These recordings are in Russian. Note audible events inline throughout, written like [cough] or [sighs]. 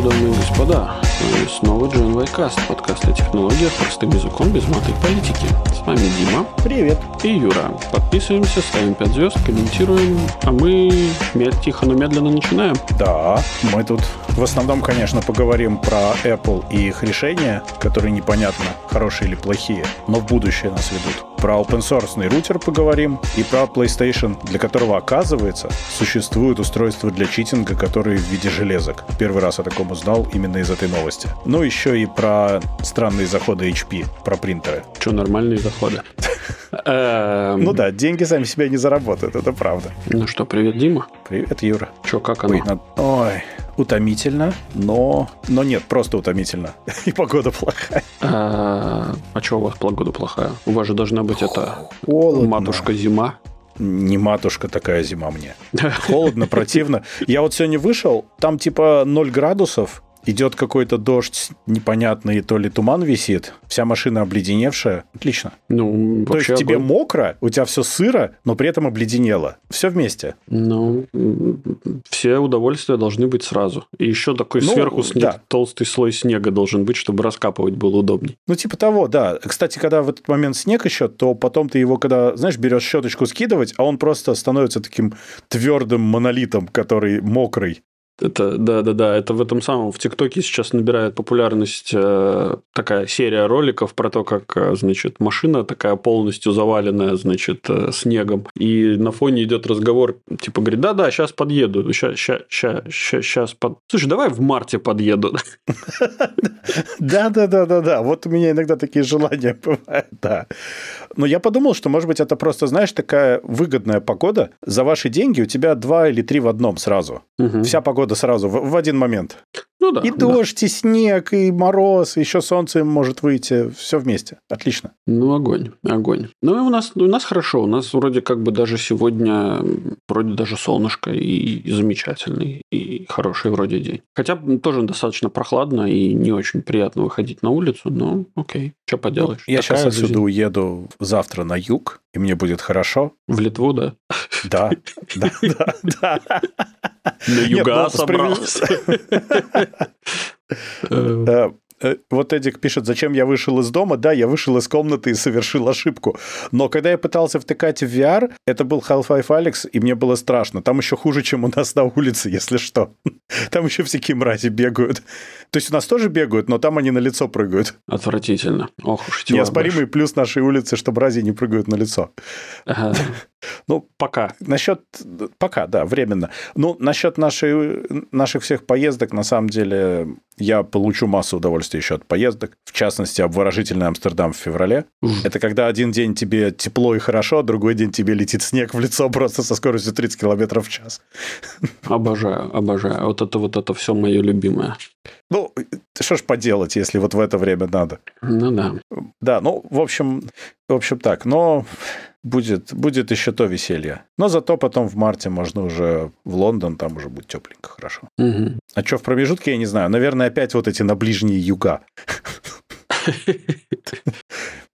дамы и господа. Вами снова Джон Вайкаст, подкаст о технологиях простым языком без маты политики. С вами Дима. Привет. И Юра. Подписываемся, ставим 5 звезд, комментируем, а мы тихо, но медленно начинаем. Да, мы тут в основном, конечно, поговорим про Apple и их решения, которые непонятно, хорошие или плохие, но в будущее нас ведут. Про open source рутер поговорим и про PlayStation, для которого, оказывается, существуют устройства для читинга, которые в виде железок. Первый раз о таком узнал именно из этой новости. Ну, еще и про странные заходы HP, про принтеры. Что, нормальные заходы? [laughs] Эм. Ну да, деньги сами себя не заработают, это правда. Ну что, привет, Дима. Привет, Юра. Че, как оно? Ой, утомительно, но, но нет, просто утомительно. [laughs] И погода плохая. А, а что у вас погода плохая? У вас же должна быть это матушка зима. Не матушка такая зима мне. [laughs] Холодно, противно. Я вот сегодня вышел, там типа 0 градусов, идет какой-то дождь непонятный, то ли туман висит, вся машина обледеневшая. Отлично. Ну, то есть тебе мокро, у тебя все сыро, но при этом обледенело. Все вместе. Ну, все удовольствия должны быть сразу. И еще такой ну, сверху снег, да. толстый слой снега должен быть, чтобы раскапывать было удобней. Ну, типа того, да. Кстати, когда в этот момент снег еще, то потом ты его, когда, знаешь, берешь щеточку скидывать, а он просто становится таким твердым монолитом, который мокрый. Это, да, да, да, это в этом самом, в ТикТоке сейчас набирает популярность э, такая серия роликов про то, как, э, значит, машина такая полностью заваленная, значит, э, снегом, и на фоне идет разговор, типа, говорит, да-да, сейчас подъеду, сейчас, сейчас, сейчас, сейчас под... Слушай, давай в марте подъеду. [laughs] Да-да-да-да-да, вот у меня иногда такие желания бывают, да. Но я подумал, что, может быть, это просто, знаешь, такая выгодная погода. За ваши деньги у тебя два или три в одном сразу. Вся погода года сразу, в, в один момент. Ну да. И дождь, да. и снег, и мороз, и еще солнце может выйти. Все вместе. Отлично. Ну, огонь, огонь. Ну, и у нас, у нас хорошо. У нас вроде как бы даже сегодня вроде даже солнышко и, и замечательный, и хороший вроде день. Хотя тоже достаточно прохладно и не очень приятно выходить на улицу, но окей, что поделаешь. Ну, я Такая сейчас отсюда жизнь. уеду завтра на юг, и мне будет хорошо. В Литву, да? Да, да, [laughs] да, да. На юга ну, собрался. [laughs] Э, вот Эдик пишет, зачем я вышел из дома. Да, я вышел из комнаты и совершил ошибку. Но когда я пытался втыкать в VR, это был Half-Life Alex, и мне было страшно. Там еще хуже, чем у нас на улице, если что. [laughs] Там еще всякие мрази бегают. То есть у нас тоже бегают, но там они на лицо прыгают. Отвратительно. Ох уж Неоспоримый плюс нашей улицы, что мрази не прыгают на лицо. Ага. [laughs] Ну, пока. Насчет... Пока, да, временно. Ну, насчет нашей, наших всех поездок, на самом деле, я получу массу удовольствия еще от поездок. В частности, обворожительный Амстердам в феврале. Это когда один день тебе тепло и хорошо, а другой день тебе летит снег в лицо просто со скоростью 30 км в час. Обожаю, обожаю. Вот это вот это все мое любимое. Ну, что ж поделать, если вот в это время надо? Ну да. Да, ну, в общем, в общем так. Но будет, будет еще то веселье. Но зато потом в марте можно уже в Лондон, там уже будет тепленько, хорошо. Угу. А что в промежутке, я не знаю. Наверное, опять вот эти на ближние юга. [laughs]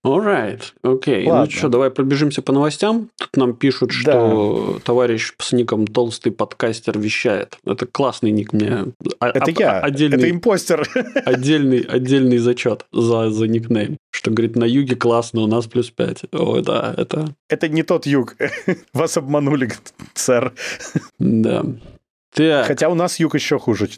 Alright, окей. Okay. Ну что, давай пробежимся по новостям. Тут нам пишут, что да. товарищ с ником Толстый подкастер вещает. Это классный ник мне. Это а, я, отдельный, это импостер. [laughs] Отдельный, отдельный зачет за, за никнейм. Что, говорит, на юге классно, у нас плюс 5. О, да, это... Это не тот юг. [laughs] Вас обманули, сэр. Да. Так. Хотя у нас юг еще хуже.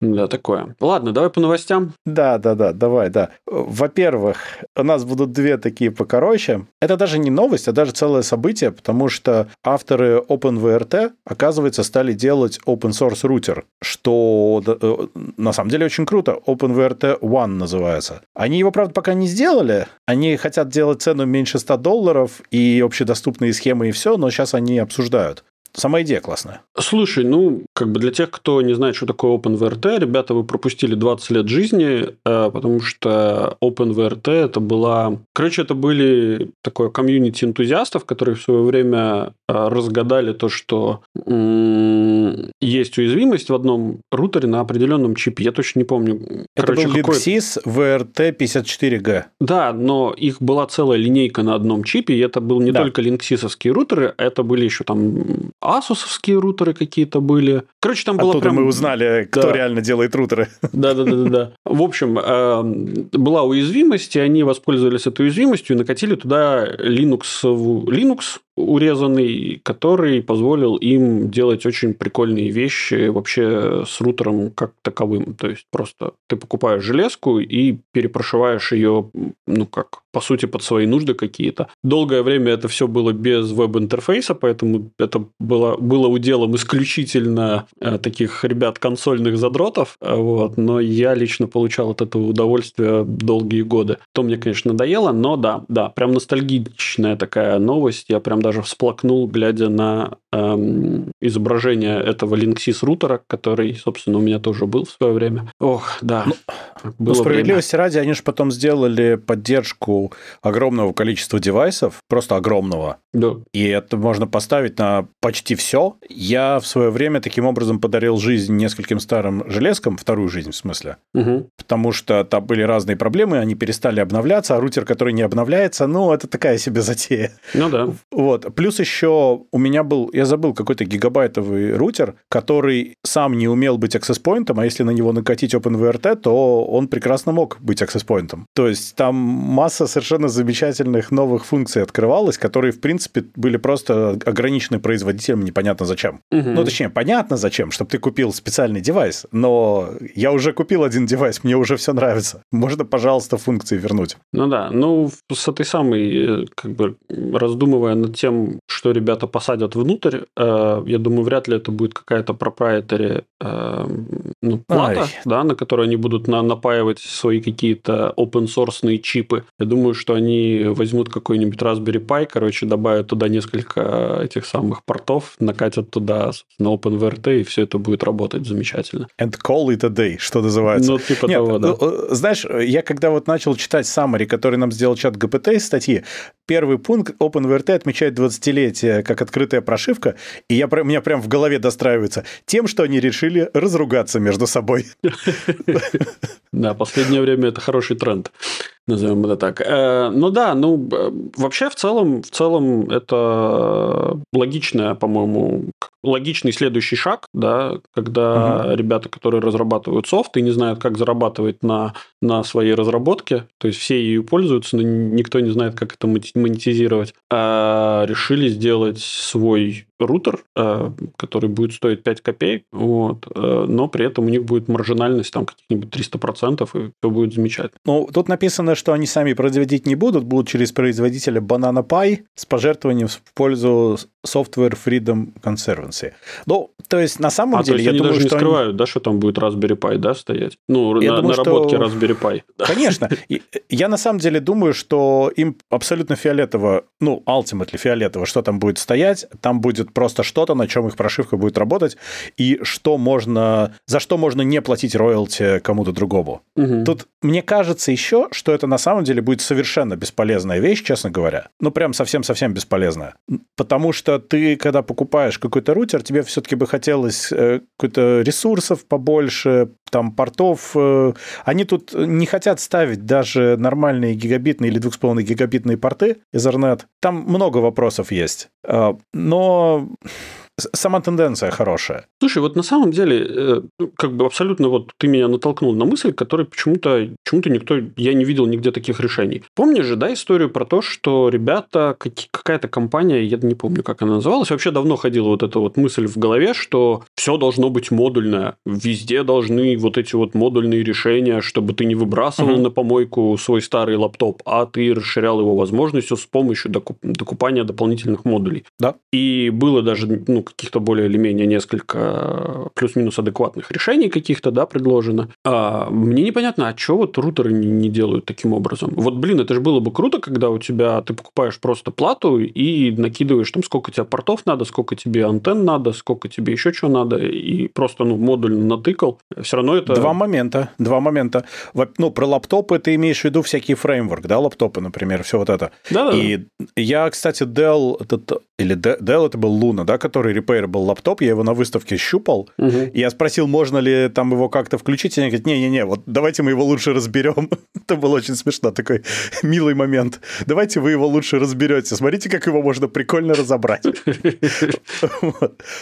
Да, такое. Ладно, давай по новостям. Да, да, да, давай, да. Во-первых, у нас будут две такие покороче. Это даже не новость, а даже целое событие, потому что авторы OpenVRT, оказывается, стали делать open source рутер, что э, на самом деле очень круто. OpenVRT One называется. Они его, правда, пока не сделали. Они хотят делать цену меньше 100 долларов и общедоступные схемы и все, но сейчас они обсуждают. Сама идея классная. Слушай, ну, как бы для тех, кто не знает, что такое OpenVRT, ребята, вы пропустили 20 лет жизни, э, потому что OpenVRT это была... Короче, это были такое комьюнити энтузиастов, которые в свое время э, разгадали то, что есть уязвимость в одном рутере на определенном чипе. Я точно не помню. Это Короче, был Linksys VRT54G. Да, но их была целая линейка на одном чипе, и это был не да. только Linksys рутеры, это были еще там асусовские рутеры какие-то были. Короче, там было Оттуда прям... мы узнали, кто да. реально делает рутеры. Да-да-да. В общем, эм, была уязвимость, и они воспользовались этой уязвимостью и накатили туда Linux, Linux урезанный, который позволил им делать очень прикольные вещи вообще с рутером как таковым. То есть просто ты покупаешь железку и перепрошиваешь ее, ну как, по сути, под свои нужды какие-то. Долгое время это все было без веб-интерфейса, поэтому это было, было уделом исключительно таких ребят консольных задротов. Вот. Но я лично получал от этого удовольствие долгие годы. То мне, конечно, надоело, но да, да, прям ностальгичная такая новость. Я прям даже всплакнул, глядя на изображение этого Linksys рутера, который, собственно, у меня тоже был в свое время. Ох, да. Ну, было справедливости время. ради, они же потом сделали поддержку огромного количества девайсов, просто огромного. Да. И это можно поставить на почти все. Я в свое время таким образом подарил жизнь нескольким старым железкам, вторую жизнь в смысле. Угу. Потому что там были разные проблемы, они перестали обновляться, а рутер, который не обновляется, ну, это такая себе затея. Ну да. Вот. Плюс еще у меня был, я забыл, какой-то гигабайтовый рутер, который сам не умел быть access-point, а если на него накатить OpenVRT, то он прекрасно мог быть access-point. То есть там масса совершенно замечательных новых функций открывалась, которые, в принципе, были просто ограничены производителем непонятно зачем. Угу. Ну, точнее, понятно зачем, чтобы ты купил специальный девайс, но я уже купил один девайс, мне уже все нравится. Можно, пожалуйста, функции вернуть. Ну да, ну с этой самой, э, как бы раздумывая над тем, что ребята посадят внутрь. Э, я думаю, вряд ли это будет какая-то проприетари э, ну, плата, Ай. да, на которой они будут на, напаивать свои какие-то open source чипы. Я думаю, что они возьмут какой-нибудь Raspberry Pi, короче, добавят туда несколько этих самых портов, накатят туда на OpenVRT, и все это будет работать замечательно. And call it a day, что называется. Ну, типа Нет, того, да. Э, знаешь, я когда вот начал читать summary, который нам сделал чат ГПТ из статьи, первый пункт OpenVRT отмечает 20-летие как открытая прошивка, и я, у меня прям в голове достраивается тем, что они решили разругаться между собой. Да, последнее время это хороший тренд назовем это так. Э, ну да, ну вообще в целом, в целом это логичная, по-моему, логичный следующий шаг, да, когда угу. ребята, которые разрабатывают софт и не знают, как зарабатывать на, на своей разработке, то есть все ею пользуются, но никто не знает, как это монетизировать, а решили сделать свой рутер, э, который будет стоить 5 копеек, вот, э, но при этом у них будет маржинальность там каких-нибудь 300%, и все будет замечательно. Ну, тут написано, что они сами производить не будут, будут через производителя Banana Pie с пожертвованием в пользу Software Freedom Conservancy. Ну, то есть, на самом а, деле, я они думаю, даже не скрывают, они... да, что там будет Raspberry Pi, да, стоять? Ну, я на думаю, наработке что... Raspberry Pi. Конечно. Я на самом деле думаю, что им абсолютно фиолетово, ну, ultimately фиолетово, что там будет стоять, там будет просто что-то, на чем их прошивка будет работать, и что можно, за что можно не платить роялти кому-то другому. Угу. Тут мне кажется еще, что это на самом деле будет совершенно бесполезная вещь, честно говоря. Ну, прям совсем-совсем бесполезная. Потому что ты, когда покупаешь какой-то рутер, тебе все-таки бы хотелось э, какой-то ресурсов побольше, там портов. Э, они тут не хотят ставить даже нормальные гигабитные или 2,5 гигабитные порты Ethernet. Там много вопросов есть. Э, но сама тенденция хорошая. Слушай, вот на самом деле, э, ну, как бы абсолютно вот ты меня натолкнул на мысль, которой почему-то почему-то никто, я не видел нигде таких решений. Помнишь же, да, историю про то, что ребята, какая-то компания, я не помню, как она называлась, вообще давно ходила вот эта вот мысль в голове, что все должно быть модульное, везде должны вот эти вот модульные решения, чтобы ты не выбрасывал угу. на помойку свой старый лаптоп, а ты расширял его возможностью с помощью докупания дополнительных модулей. Да. И было даже, ну, каких-то более или менее несколько плюс-минус адекватных решений каких-то, да, предложено. А мне непонятно, а что вот рутеры не, не делают таким образом? Вот, блин, это же было бы круто, когда у тебя, ты покупаешь просто плату и накидываешь там, сколько тебе портов надо, сколько тебе антенн надо, сколько тебе еще чего надо, и просто, ну, модуль натыкал. Все равно это... Два момента, два момента. Ну, про лаптопы ты имеешь в виду всякие фреймворк, да, лаптопы, например, все вот это. Да, да. И я, кстати, Dell, этот, или Dell это был Luna, да, который repair был лаптоп, я его на выставке щупал, угу. и я спросил, можно ли там его как-то включить, и они говорят, не-не-не, вот давайте мы его лучше разберем. [laughs] Это было очень смешно, такой [laughs] милый момент. Давайте вы его лучше разберете. Смотрите, как его можно прикольно разобрать. [laughs]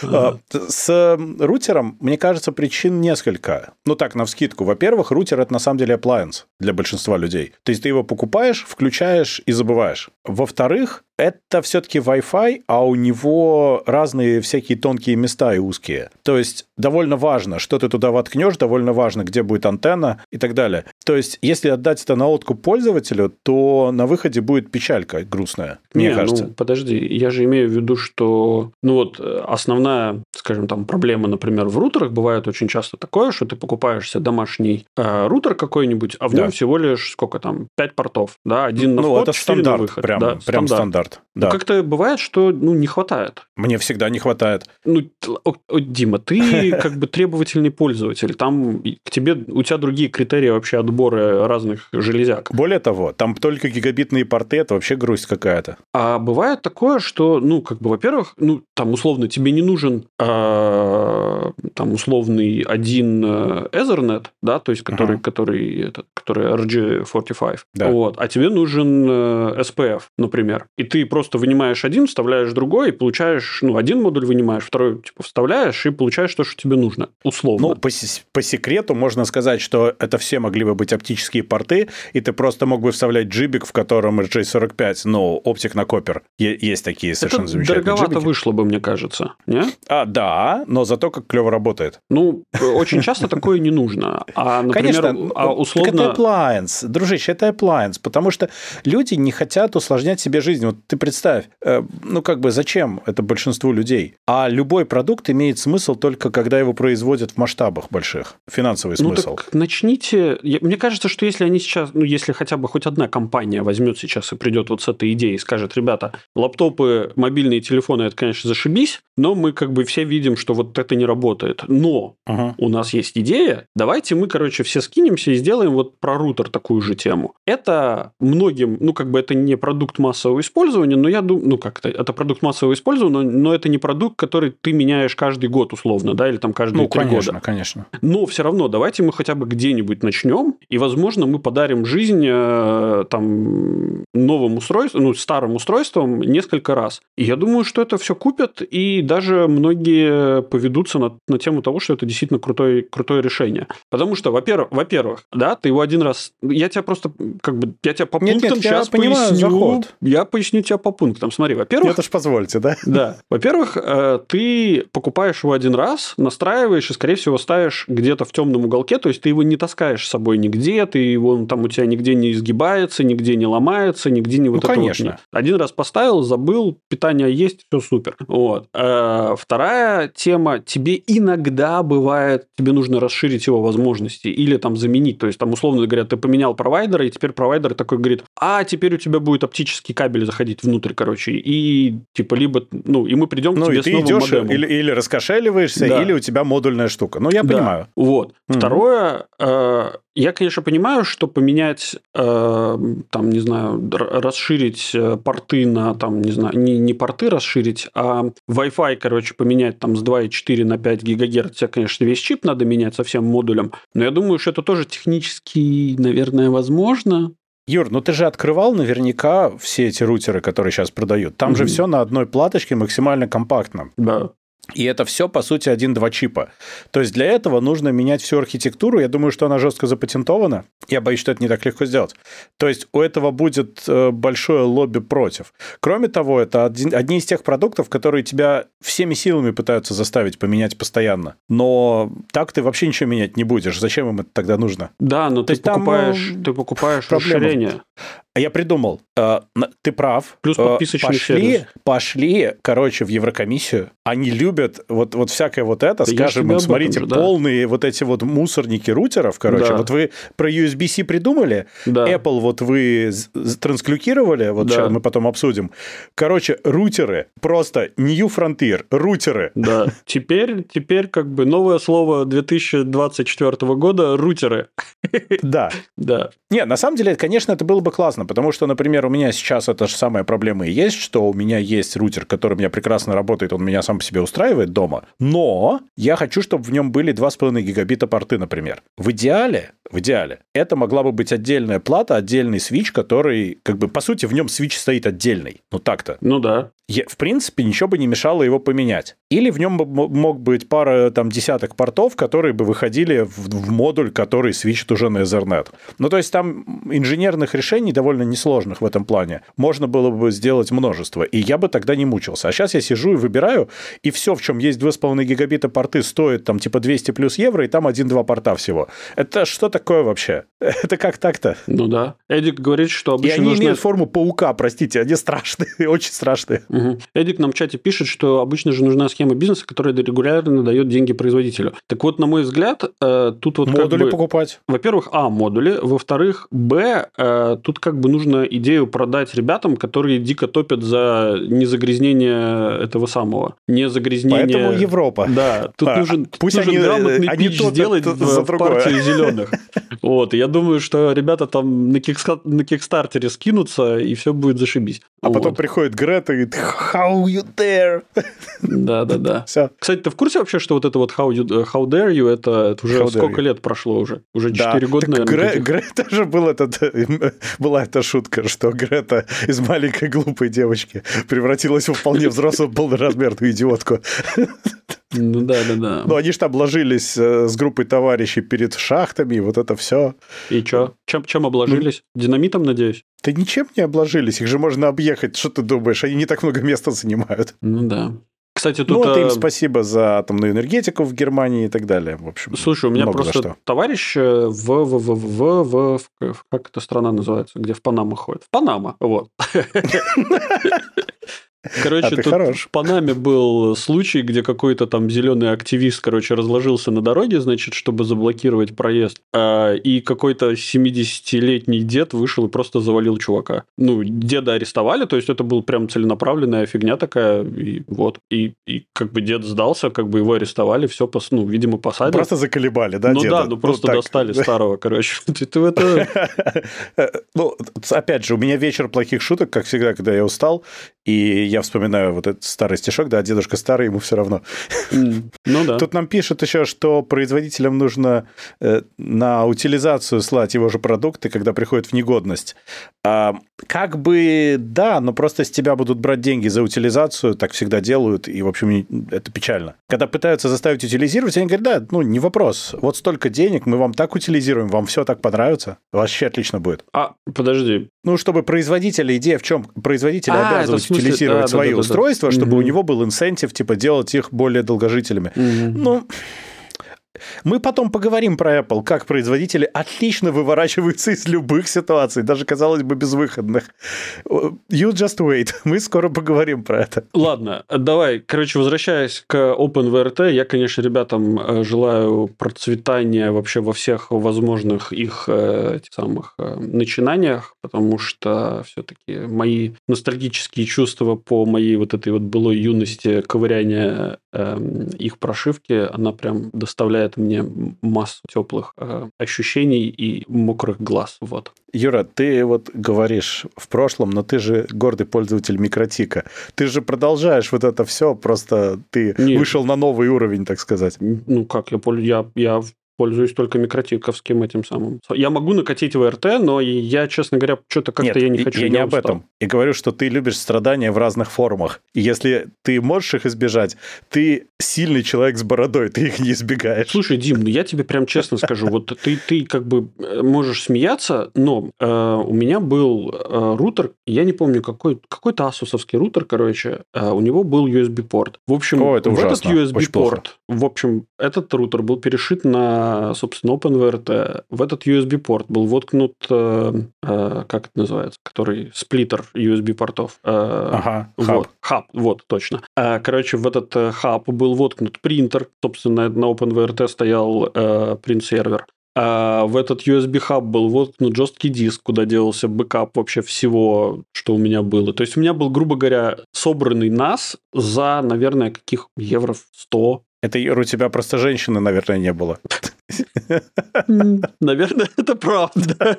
А, с рутером, мне кажется, причин несколько. Ну так, на вскидку. Во-первых, рутер — это на самом деле appliance для большинства людей. То есть ты его покупаешь, включаешь и забываешь. Во-вторых, это все-таки Wi-Fi, а у него разные всякие тонкие места и узкие. То есть довольно важно, что ты туда воткнешь, довольно важно, где будет антенна и так далее. То есть если отдать это на откуп пользователю, то на выходе будет печалька грустная, мне Не, кажется. Ну, подожди, я же имею в виду, что ну вот основная, скажем, там проблема, например, в рутерах бывает очень часто такое, что ты покупаешь себе домашний э, рутер какой-нибудь, а в нем всего лишь сколько там, 5 портов, да, один на ну, вход, это стандарт, на выход. Прям, да, прям стандарт. стандарт стандарт. Да. как-то бывает, что ну, не хватает. Мне всегда не хватает. Ну, о, о, Дима, ты [laughs] как бы требовательный пользователь. Там к тебе, у тебя другие критерии вообще отбора разных железяк. Более того, там только гигабитные порты, это вообще грусть какая-то. А бывает такое, что, ну, как бы, во-первых, ну, там, условно, тебе не нужен э, там, условный один э, Ethernet, да, то есть, который, uh-huh. который, этот, который RG45, да. вот, а тебе нужен э, SPF, например, и ты просто вынимаешь один, вставляешь другой, и получаешь, ну, один модуль вынимаешь, второй, типа, вставляешь, и получаешь то, что тебе нужно, условно. Ну, по, по секрету можно сказать, что это все могли бы быть оптические порты, и ты просто мог бы вставлять джибик, в котором RJ45, но оптик на копер. Есть такие совершенно это замечательные дороговато джибики. вышло бы, мне кажется, не? А, да, но зато как клево работает. Ну, очень часто такое не нужно. А, например, Конечно, а условно... это appliance, дружище, это appliance, потому что люди не хотят усложнять себе жизнь. Вот ты представь, э, ну как бы зачем это большинству людей? А любой продукт имеет смысл только когда его производят в масштабах больших. Финансовый ну, смысл. Ну так начните... Мне кажется, что если они сейчас, ну если хотя бы хоть одна компания возьмет сейчас и придет вот с этой идеей и скажет, ребята, лаптопы, мобильные телефоны, это, конечно, зашибись, но мы как бы все видим, что вот это не работает. Но ага. у нас есть идея, давайте мы, короче, все скинемся и сделаем вот про рутер такую же тему. Это многим, ну как бы это не продукт массового использования, но я думаю, ну как-то это продукт массового использования, но, но это не продукт, который ты меняешь каждый год условно, да, или там каждые ну, три конечно, года. конечно. Но все равно давайте мы хотя бы где-нибудь начнем, и, возможно, мы подарим жизнь э, там новым устройствам, ну, старым устройствам несколько раз. И я думаю, что это все купят, и даже многие поведутся на, на тему того, что это действительно крутое, крутое решение. Потому что, во-первых, во-первых, да, ты его один раз... Я тебя просто, как бы, я тебя по нет, пунктам нет, сейчас я понимаю поясню. Заход. Я поясню тебя по пунктам. Смотри, во-первых... Это ж позвольте, да? Да. Во-первых, э, ты покупаешь его один раз, настраиваешь и, скорее всего, ставишь где-то в темном уголке, то есть ты его не таскаешь с собой нигде, ты его там у тебя нигде не изгибается, нигде не ломается, нигде не вот ну, это конечно. Вот Один раз поставил, забыл, питание есть, все супер. Вот. Э, вторая тема, тебе иногда бывает, тебе нужно расширить его возможности или там заменить, то есть там условно говоря, ты поменял провайдера, и теперь провайдер такой говорит, а теперь у тебя будет оптический кабель заходить внутрь, короче, и типа либо, ну, и мы придем ну, к тебе и ты с новым идешь. Или, или раскошеливаешься, да. или у тебя модульная штука. Ну, я да. понимаю. Вот. Угу. Второе, э, я, конечно, понимаю, что поменять, э, там, не знаю, расширить э, порты на, там, не знаю, не, не порты расширить, а Wi-Fi, короче, поменять там с 2,4 на 5 ГГц, тебе, конечно, весь чип надо менять со всем модулем, но я думаю, что это тоже технически, наверное, возможно. Юр, ну ты же открывал наверняка все эти рутеры, которые сейчас продают. Там mm-hmm. же все на одной платочке максимально компактно. Да. И это все, по сути, один-два чипа. То есть для этого нужно менять всю архитектуру. Я думаю, что она жестко запатентована. Я боюсь, что это не так легко сделать. То есть у этого будет э, большое лобби против. Кроме того, это один, одни из тех продуктов, которые тебя всеми силами пытаются заставить поменять постоянно. Но так ты вообще ничего менять не будешь. Зачем им это тогда нужно? Да, но ты покупаешь, там, ты покупаешь проблема. расширение. А я придумал. Э, ты прав. Плюс э, подписочный пошли, сервис. Пошли, короче, в Еврокомиссию. Они любят вот, вот всякое вот это. Да Скажем им, смотрите, же, да. полные вот эти вот мусорники рутеров, короче. Да. Вот вы про USB-C придумали, да. Apple вот вы трансклюкировали, вот да. сейчас мы потом обсудим. Короче, рутеры, просто New Frontier, рутеры. Да, теперь, теперь как бы новое слово 2024 года – рутеры. Да. [laughs] Да. Не, на самом деле, конечно, это было бы классно, потому что, например, у меня сейчас эта же самая проблема и есть, что у меня есть рутер, который у меня прекрасно работает, он меня сам по себе устраивает дома, но я хочу, чтобы в нем были 2,5 гигабита порты, например. В идеале, в идеале, это могла бы быть отдельная плата, отдельный свич, который, как бы, по сути, в нем свич стоит отдельный. Ну так-то. Ну да. В принципе, ничего бы не мешало его поменять. Или в нем мог быть пара там десяток портов, которые бы выходили в, в модуль, который свечит уже на Ethernet. Ну, то есть там инженерных решений довольно несложных в этом плане. Можно было бы сделать множество, и я бы тогда не мучился. А сейчас я сижу и выбираю, и все, в чем есть 2,5 гигабита порты, стоит там типа 200 плюс евро, и там 1-2 порта всего. Это что такое вообще? [laughs] Это как так-то? Ну да. Эдик говорит, что обычно И они нужно... имеют форму паука, простите, они страшные, [laughs] очень страшные. Угу. Эдик нам в чате пишет, что обычно же нужна схема бизнеса, которая регулярно дает деньги производителю. Так вот, на мой взгляд, э, тут вот модули как бы, покупать. Во-первых, а модули, во-вторых, б э, тут как бы нужно идею продать ребятам, которые дико топят за незагрязнение этого самого, не загрязнение. Поэтому Европа. Да, тут а, нужен, пусть нужен они, грамотный они пич сделать в партию [laughs] зеленых. Вот, я думаю, что ребята там на, кикстар- на Кикстартере скинутся, и все будет зашибись. А потом приходит Грета и how you dare? Да-да-да. [laughs] Кстати, ты в курсе вообще, что вот это вот how, you, how dare you, это, это уже How сколько лет прошло уже? Уже 4 Да. года, Так наверное. Гре-. Грета [laughs] же был этот, была эта шутка, что Грета из маленькой глупой девочки превратилась в вполне взрослую полноразмерную идиотку. [laughs] Ну да-да-да. Но они же там ложились э, с группой товарищей перед шахтами, и вот это все. И чё? Чем, чем обложились? Динамитом, надеюсь? Да ничем не обложились, их же можно объехать. Что ты думаешь? Они не так много места занимают. Ну да. Кстати, тут... ну, вот им э, спасибо за атомную энергетику в Германии и так далее. В общем, Слушай, у меня просто товарищ э, в, в, в, в, в, в- как эта страна называется, где в Панама ходит? В Панама, вот. [laughs] Короче, А тут хорош. в Панаме был случай, где какой-то там зеленый активист, короче, разложился на дороге, значит, чтобы заблокировать проезд. А, И какой-то 70-летний дед вышел и просто завалил чувака. Ну, деда арестовали, то есть это была прям целенаправленная фигня такая. И вот. И, и как бы дед сдался, как бы его арестовали, все, ну, видимо, посадили. Просто заколебали, да, ну деда? да, ну просто так. достали старого, короче. [laughs] Ты, это... [laughs] Ну, опять же, у меня вечер плохих шуток, как всегда, когда я устал, и я вспоминаю вот этот старый стишок, да, дедушка старый, ему все равно. Ну да. Тут нам пишут еще, что производителям нужно э, на утилизацию слать его же продукты, когда приходит в негодность. А, как бы да, но просто с тебя будут брать деньги за утилизацию, так всегда делают, и, в общем, это печально. Когда пытаются заставить утилизировать, они говорят, да, ну, не вопрос, вот столько денег, мы вам так утилизируем, вам все так понравится, вообще отлично будет. А, подожди. Ну, чтобы производителя, идея в чем? Производитель А, в смысле- утилизировать да, свои да, да, устройства, чтобы Мгм. у него был инсентив, типа, делать их более долгожителями. Мгм. Ну, мы потом поговорим про Apple, как производители отлично выворачиваются из любых ситуаций, даже, казалось бы, безвыходных. You just wait, мы скоро поговорим про это. Ладно, давай, короче, возвращаясь к OpenVRT, я, конечно, ребятам э, желаю процветания вообще во всех возможных их э, этих самых э, начинаниях, потому что все-таки мои ностальгические чувства по моей вот этой вот былой юности ковыряния эм, их прошивки, она прям доставляет мне массу теплых э, ощущений и мокрых глаз, вот. Юра, ты вот говоришь в прошлом, но ты же гордый пользователь микротика. Ты же продолжаешь вот это все, просто ты Нет. вышел на новый уровень, так сказать. Ну как, я, я, я пользуюсь только микротиковским этим самым. Я могу накатить ВРТ, но я, честно говоря, что-то как-то я не хочу. я я не об устал. этом. Я говорю, что ты любишь страдания в разных формах. И если ты можешь их избежать, ты сильный человек с бородой, ты их не избегаешь. Слушай, Дим, ну я тебе прям честно скажу, вот ты, ты как бы э, можешь смеяться, но э, у меня был э, рутер, я не помню, какой, какой-то асусовский рутер, короче, э, у него был USB-порт. В общем, О, это в ужасно, этот. USB-порт, в общем, этот рутер был перешит на, собственно, OpenVRT. В этот USB-порт был воткнут, э, э, как это называется, который сплиттер USB-портов. Э, Ага, вот, хаб. хаб, вот, точно. Короче, в этот хаб был воткнут принтер. Собственно, на OpenVRT стоял принт-сервер. А в этот USB-хаб был воткнут жесткий диск, куда делался бэкап вообще всего, что у меня было. То есть у меня был, грубо говоря, собранный NAS за, наверное, каких евро 100 Это, Юра, у тебя просто женщины, наверное, не было. Наверное, это правда.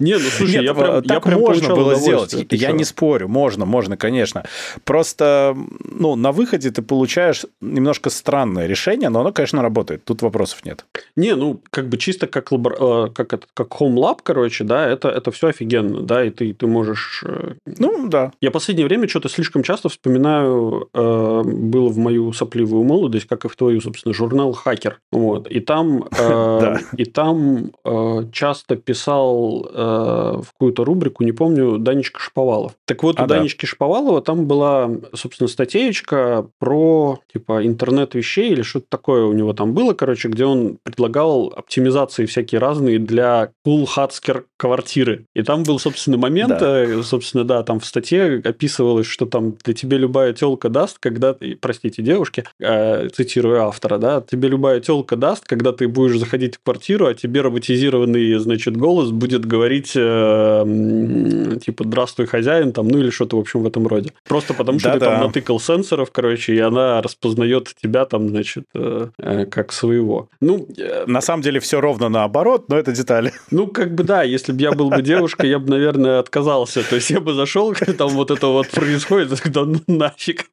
Не, ну слушай, Нет, я прям, так я прям можно было сделать. Я не спорю, можно, можно, конечно. Просто, ну, на выходе ты получаешь немножко странное решение, но оно, конечно, работает. Тут вопросов нет. Не, ну, как бы чисто как, лабор... Э, как, это, как Home Lab, короче, да, это, это все офигенно, да, и ты, ты можешь... Э, ну, да. Я последнее время что-то слишком часто вспоминаю, э, было в мою сопливую молодость, как и в твою, собственно, журнал «Хакер». Вот. И там, [laughs] э, и там э, часто писал э, в какую-то рубрику, не помню, Данечка Шповалов. Так вот, а, у да. Данечки Шповалова там была, собственно, статейка про типа интернет вещей или что-то такое у него там было, короче, где он предлагал оптимизации всякие разные для cool хацкер квартиры. И там был, собственно, момент, да. Э, собственно, да, там в статье описывалось, что там для тебе любая телка даст, когда, простите, девушки, э, цитирую автора, да, тебе любая телка даст, когда ты будешь заходить в квартиру, а тебе роботизированный, значит, голос будет говорить, э, типа, здравствуй, хозяин, там, ну или что-то, в общем, в этом роде. Просто потому, что Да-да. ты там натыкал сенсоров, короче, и она распознает тебя там, значит, э, э, как своего. Ну, э, на самом деле все ровно наоборот, но это детали. [laughs] Ну, как бы да, если бы я был бы девушкой, я бы, наверное, отказался. То есть я бы зашел, [laughs] там вот это вот происходит, [laughs] да ну нафиг.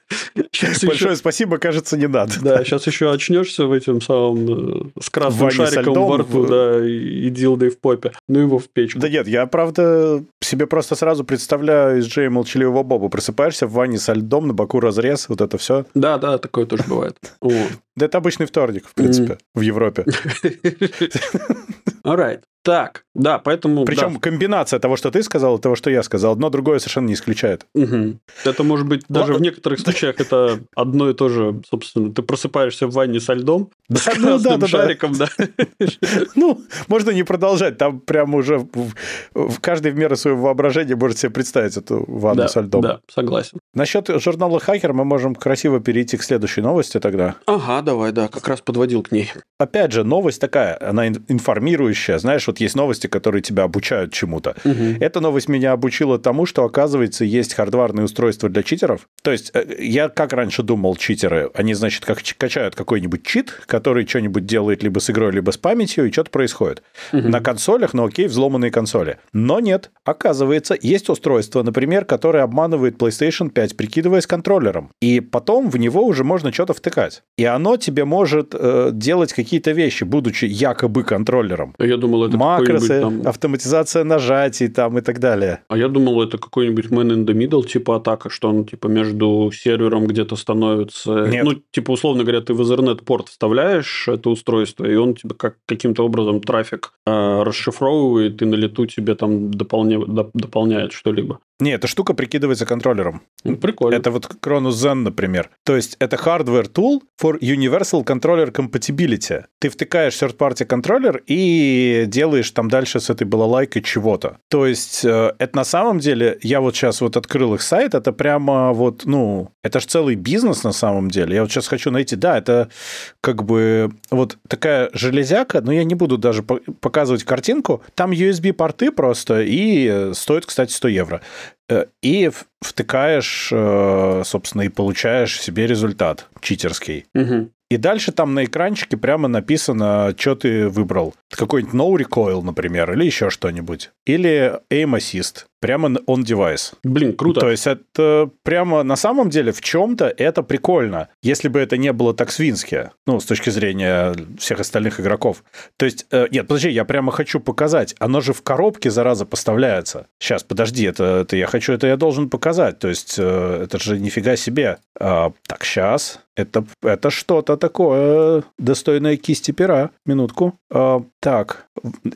Сейчас Большое еще... спасибо, кажется, не надо. Да, сейчас еще очнешься в этом самом с красным шариком во рту, да, и дилдой в попе. Ну его в печку. Да нет, я правда себе просто сразу представляю из Джея Молчаливого Боба. Просыпаешься в ванне со льдом, на боку разрез, вот это все. Да, да, такое тоже бывает. [laughs] Да это обычный вторник, в принципе, в Европе. [laughs] Alright. Так, да, поэтому... Причем да. комбинация того, что ты сказал, и того, что я сказал, одно другое совершенно не исключает. Угу. Это может быть даже в некоторых случаях это одно и то же, собственно. Ты просыпаешься в ванне со льдом, да, с ну, да, да, шариком, да. [laughs] Ну, можно не продолжать, там прям уже в каждой в меру своего воображения может себе представить эту ванну со льдом. Да, согласен. Насчет журнала «Хакер» мы можем красиво перейти к следующей новости тогда. Ага, давай, да, как раз подводил к ней. Опять же, новость такая, она информирующая. Знаешь, вот есть новости, которые тебя обучают чему-то. Угу. Эта новость меня обучила тому, что, оказывается, есть хардварные устройства для читеров. То есть, э, я как раньше думал, читеры, они, значит, как качают какой-нибудь чит, который что-нибудь делает либо с игрой, либо с памятью, и что-то происходит. Угу. На консолях, ну окей, взломанные консоли. Но нет, оказывается, есть устройство, например, которое обманывает PlayStation 5, прикидываясь контроллером. И потом в него уже можно что-то втыкать. И оно тебе может э, делать какие-то вещи, будучи якобы контроллером. Я думал, это макросы, там... автоматизация нажатий там и так далее. А я думал, это какой-нибудь man in the middle типа атака, что он типа между сервером где-то становится. Нет. Ну, типа, условно говоря, ты в Ethernet порт вставляешь это устройство, и он тебе как каким-то образом трафик э, расшифровывает и на лету тебе там дополня... дополняет что-либо. Не, эта штука прикидывается контроллером. Ну, прикольно. Это вот Cronus Zen, например. То есть это hardware tool for Universal Controller Compatibility. Ты втыкаешь third-party контроллер и делаешь там дальше с этой балалайкой чего-то. То есть э, это на самом деле, я вот сейчас вот открыл их сайт, это прямо вот, ну, это же целый бизнес на самом деле. Я вот сейчас хочу найти, да, это как бы вот такая железяка, но я не буду даже показывать картинку. Там USB-порты просто и стоит, кстати, 100 евро. Э, и втыкаешь, э, собственно, и получаешь себе результат читерский. Угу. И дальше там на экранчике прямо написано, что ты выбрал. Какой-нибудь no recoil, например, или еще что-нибудь. Или aim assist. Прямо on device. Блин, круто. То есть это прямо на самом деле в чем-то это прикольно. Если бы это не было так свински, ну, с точки зрения всех остальных игроков. То есть, э, нет, подожди, я прямо хочу показать. Оно же в коробке, зараза, поставляется. Сейчас, подожди, это, это я хочу, это я должен показать. То есть, э, это же нифига себе. А, так, сейчас. Это, это что-то такое достойное кисти пера. Минутку. А, так,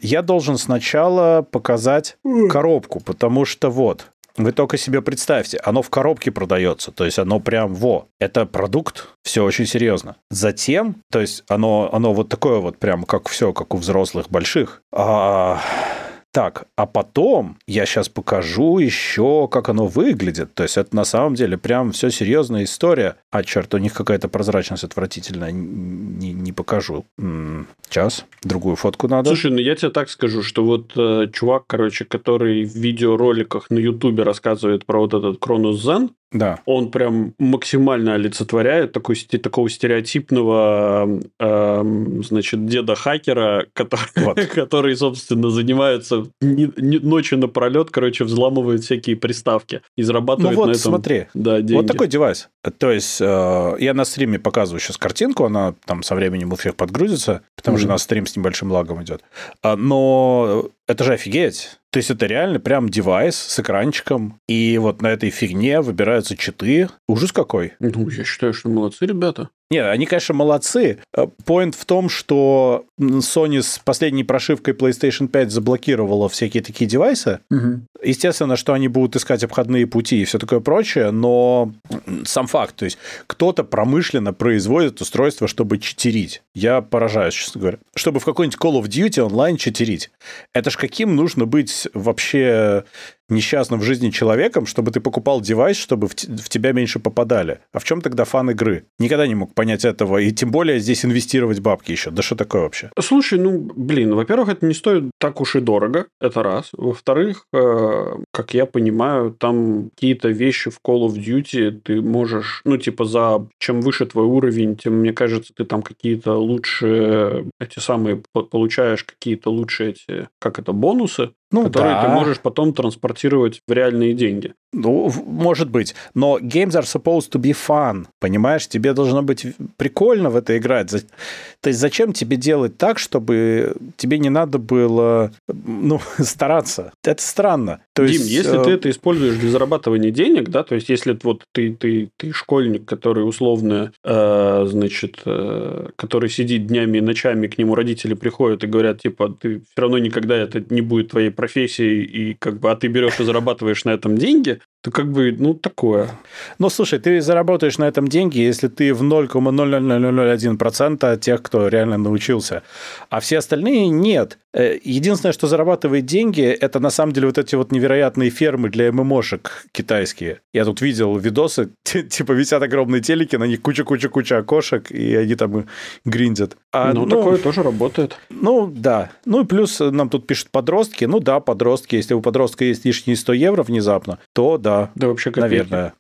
я должен сначала показать коробку, потому что вот, вы только себе представьте, оно в коробке продается, то есть оно прям во, это продукт, все очень серьезно. Затем, то есть оно, оно вот такое вот прям как все, как у взрослых больших. А, так, а потом я сейчас покажу еще, как оно выглядит. То есть это на самом деле прям все серьезная история. А черт, у них какая-то прозрачность отвратительная. Не, не покажу. Сейчас, другую фотку надо. Слушай, ну я тебе так скажу, что вот э, чувак, короче, который в видеороликах на Ютубе рассказывает про вот этот Кронус Zen, Да. Он прям максимально олицетворяет такой, такого стереотипного, э, значит, деда-хакера, который, вот. [laughs] который, собственно, занимается не, не, ночью напролет, короче, взламывает всякие приставки и зарабатывает ну вот, на этом смотри, да, деньги. Вот такой девайс. То есть, э, я на стриме показываю сейчас картинку, она там со временем у всех подгрузится, потому mm-hmm. что у нас стрим с небольшим лагом идет. А, но это же офигеть. То есть это реально прям девайс с экранчиком, и вот на этой фигне выбираются читы. Ужас какой. Ну, я считаю, что молодцы ребята. Нет, они, конечно, молодцы. Поинт в том, что Sony с последней прошивкой PlayStation 5 заблокировала всякие такие девайсы. Угу. Естественно, что они будут искать обходные пути и все такое прочее, но сам факт, то есть кто-то промышленно производит устройство, чтобы читерить. Я поражаюсь, честно говоря. Чтобы в какой-нибудь Call of Duty онлайн читерить. Это ж каким нужно быть вообще несчастным в жизни человеком, чтобы ты покупал девайс, чтобы в, в тебя меньше попадали. А в чем тогда фан игры? Никогда не мог понять этого. И тем более здесь инвестировать бабки еще. Да что такое вообще? Слушай, ну, блин, во-первых, это не стоит так уж и дорого. Это раз. Во-вторых, э, как я понимаю, там какие-то вещи в Call of Duty ты можешь, ну, типа, за чем выше твой уровень, тем, мне кажется, ты там какие-то лучшие, эти самые, получаешь какие-то лучшие эти, как это, бонусы ну, которые да. ты можешь потом транспортировать в реальные деньги. Ну, может быть. Но games are supposed to be fun. Понимаешь, тебе должно быть прикольно в это играть. То есть зачем тебе делать так, чтобы тебе не надо было ну, [laughs] стараться? Это странно. То Дим, есть, если э... ты это используешь для зарабатывания денег, да, то есть если вот ты, ты, ты школьник, который условно, э, значит, э, который сидит днями и ночами, к нему родители приходят и говорят, типа, ты все равно никогда это не будет твоей профессией, и как бы, а ты берешь и зарабатываешь на этом деньги, то как бы, ну, такое. Ну, слушай, ты заработаешь на этом деньги, если ты в 0,0001% тех, кто реально научился. А все остальные нет. Э, единственное, что зарабатывает деньги, это на самом деле вот эти вот невероятные фермы для ММОшек китайские. Я тут видел видосы, [laughs] типа висят огромные телеки, на них куча-куча-куча окошек, и они там гриндят. А, ну, ну, такое тоже работает. Ну, да. Ну, и плюс нам тут пишут подростки. Ну, да, подростки. Если у подростка есть лишние 100 евро внезапно, то да, да. Да вообще копейки. Наверное.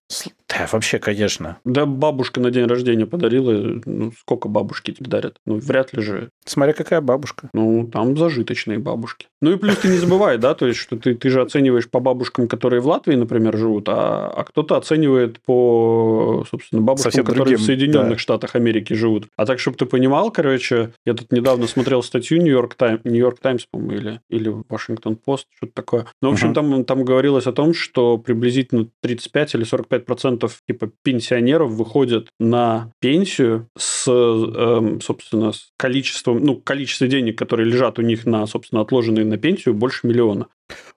Да, вообще, конечно. Да бабушка на день рождения подарила. Ну, сколько бабушки тебе дарят? Ну, вряд ли же. Смотря какая бабушка. Ну, там зажиточные бабушки. Ну и плюс ты не забывай, да, то есть, что ты, ты же оцениваешь по бабушкам, которые в Латвии, например, живут, а, а кто-то оценивает по, собственно, бабушкам, Совсем которые другим, в Соединенных да. Штатах Америки живут. А так, чтобы ты понимал, короче, я тут недавно смотрел статью Нью-Йорк Тайм, Нью-Йорк Таймс, по-моему, или, или Вашингтон Пост, что-то такое. Ну, в общем, угу. там, там говорилось о том, что приблизительно 35 или 45 процентов типа пенсионеров выходят на пенсию с, э, собственно, с количеством, ну, количество денег, которые лежат у них на, собственно, отложенные на пенсию, больше миллиона.